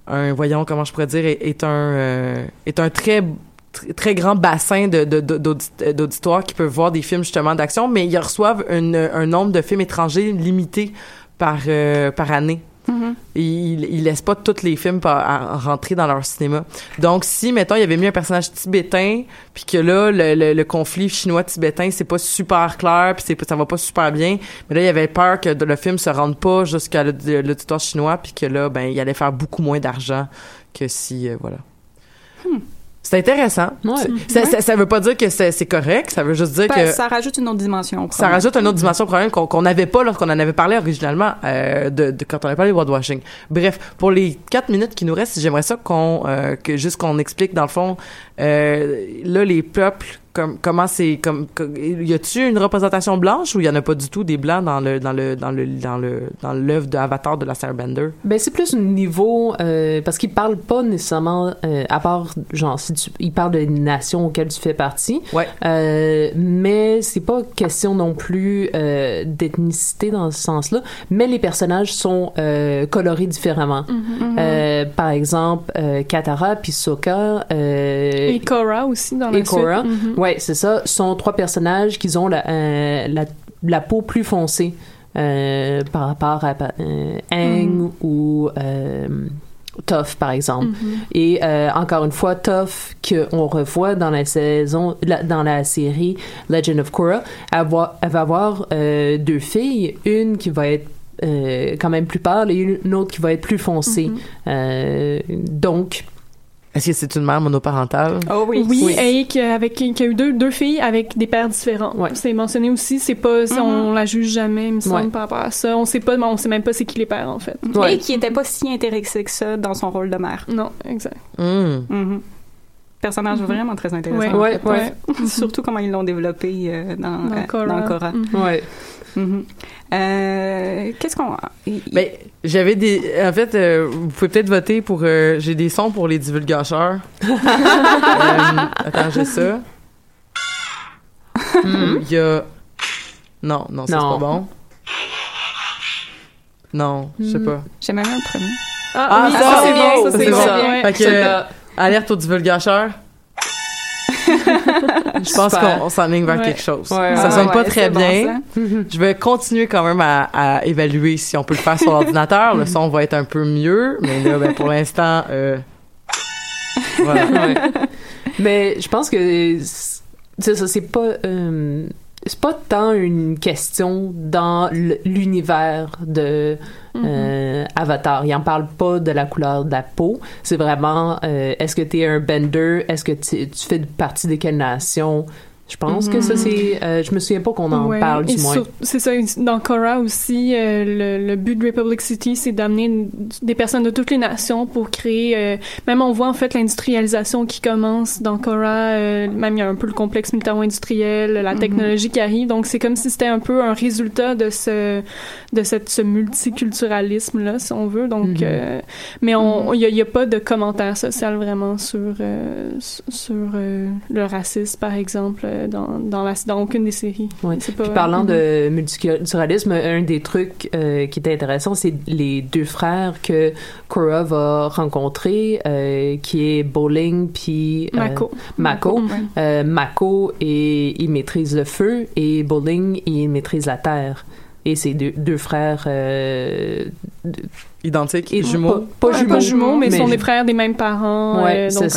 un voyons comment je pourrais dire est, un euh, est un très tr- très grand bassin de, d'audit- d'auditoires qui peuvent voir des films justement d'action, mais ils reçoivent un nombre de films étrangers limité par euh, par année. Et Ils, ils laissent pas tous les films à- rentrer dans leur cinéma. Donc, si, mettons, il y avait mis un personnage tibétain, puis que là, le, conflit chinois-tibétain, c'est pas super clair, puis c'est, ça va pas super bien, mais là, il y avait peur que le film se rende pas jusqu'à l'aud- l'auditoire chinois, puis que là, ben, il allait faire beaucoup moins d'argent que si, euh, voilà. C'est intéressant. Ouais. Ça, ça, ça veut pas dire que c'est c'est correct, ça veut juste dire Ben, que Ça rajoute une autre dimension. au ça problème. rajoute une autre dimension au problème qu'on qu'on n'avait pas lorsqu'on en avait parlé originalement euh, de, de- quand on avait parlé de whitewashing. Bref, pour les quatre minutes qui nous restent, j'aimerais ça qu'on euh, que juste qu'on explique dans le fond euh, là les peuples comme comment c'est comme comme- y a-tu une représentation blanche ou il y en a pas du tout des blancs dans le dans le dans le dans le dans l'œuvre de Avatar de la Bender Ben c'est plus un niveau euh, parce qu'il parle pas nécessairement euh, à part genre si tu il parle de nation auquel tu fais partie. Ouais. Euh, mais c'est pas question non plus euh, d'ethnicité dans ce sens-là, mais les personnages sont euh, colorés différemment. Euh, par exemple, euh, Katara puis Sokka euh, Et Korra aussi dans la et suite. Mhm. Ouais, c'est ça. sont trois personnages qui ont la, euh, la, la peau plus foncée euh, par rapport à euh, Aang ou euh, Toph, par exemple. Et euh, encore une fois, Toph, qu'on revoit dans la saison, la- dans la série Legend of Korra, elle, va- elle va avoir deux filles, une qui va être quand même plus pâle et une autre qui va être plus foncée. Euh, donc, Est-ce que c'est une mère monoparentale? Oh oui. Oui, et qui, avec, qui a eu deux, deux filles avec des pères différents. Ouais. C'est mentionné aussi, c'est pas, on la juge jamais, il me semble, Ouais. par rapport à ça. On sait pas, on sait même pas c'est qui les pères, en fait. Ouais. Et qui était pas si intéressé que ça dans son rôle de mère. Non, exact. Hmm. Mhm. Personnage vraiment très intéressant. Ouais, en ouais, fait. ouais. Surtout comment ils l'ont développé euh, dans, Dans euh, dans Korra. Mhm. Euh, Qu'est-ce qu'on. Ben, j'avais des. En fait, euh, vous pouvez peut-être voter pour. euh, j'ai des sons pour les divulgateurs. Euh, attends, j'ai ça. Hmm, Il y a. Non, non, ça, c'est pas bon. Non, je sais pas. J'ai même un premier. Ah, oui, ça, ça, c'est bien, bon, ça, c'est bon. bon. Ouais. Fait que, C'est alerte aux divulgateurs. Je pense qu'on on s'enligne vers Ouais. quelque chose. Ouais, ça sonne ouais, pas très bon, bien. Je vais continuer quand même à, à évaluer si on peut le faire sur l'ordinateur. Le son va être un peu mieux, mais là, ben, pour l'instant, euh, voilà. Ouais. Mais je pense que ça, c'est pas euh, c'est pas tant une question dans l'univers de euh, Avatar. Il en parle pas de la couleur de la peau. C'est vraiment euh, est-ce que tu es un bender, est-ce que tu tu fais partie de quelle nation Je pense que ça, c'est. Euh, je me souviens pas qu'on en Ouais. parle, du Et moins. C'est ça. Dans Korra aussi, euh, le, le but de Republic City, c'est d'amener des personnes de toutes les nations pour créer. euh, même on voit en fait l'industrialisation qui commence dans Korra. euh, même il y a un peu le complexe militaro-industriel, la Mhm. technologie qui arrive. Donc c'est comme si c'était un peu un résultat de ce de cette ce multiculturalisme là, si on veut. Donc, Mhm. euh, mais on il y, a- y a pas de commentaire social vraiment sur euh, sur sur, euh, le racisme par exemple euh, dans dans la dans aucune des séries. C'est pas- Puis parlant Mhm. de multiculturalisme, un des trucs euh, qui était intéressant, c'est les deux frères que Korra va rencontrer, euh, qui est Bowling puis Mako. Mako. ouais. Mako, et, il maîtrise le feu et Bowling, il maîtrise la terre. Et c'est deux, deux frères de- Identique, et jumeaux. Pas, jumeaux, pas jumeaux, mais, sont des frères des mêmes parents. Ouais, euh, c'est donc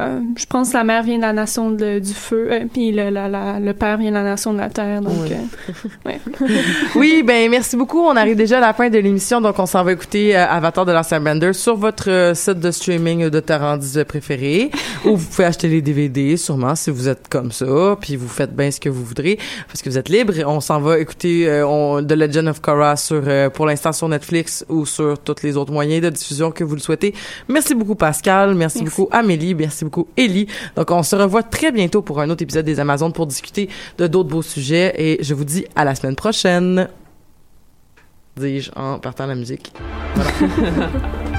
euh, je pense que la mère vient de la nation de- du feu, euh, puis le, la- la- le père vient de la nation de la terre. Donc, Ouais. euh, ouais. Oui, ben merci beaucoup. On arrive déjà à la fin de l'émission, donc on s'en va écouter euh, Avatar de Last Airbender sur votre euh, site de streaming de Tarandis préféré, où vous pouvez acheter les DVD, sûrement si vous êtes comme ça, puis vous faites bien ce que vous voudrez, parce que vous êtes libre. On s'en va écouter euh, on, The Legend of Korra sur, euh, pour l'instant sur Netflix ou sur tous les autres moyens de diffusion que vous le souhaitez. Merci beaucoup Pascal, merci, Merci. beaucoup Amélie, merci beaucoup Ellie. Donc on se revoit très bientôt pour un autre épisode des Amazones pour discuter de d'autres beaux sujets et je vous dis à la semaine prochaine dis-je en partant la musique. Voilà.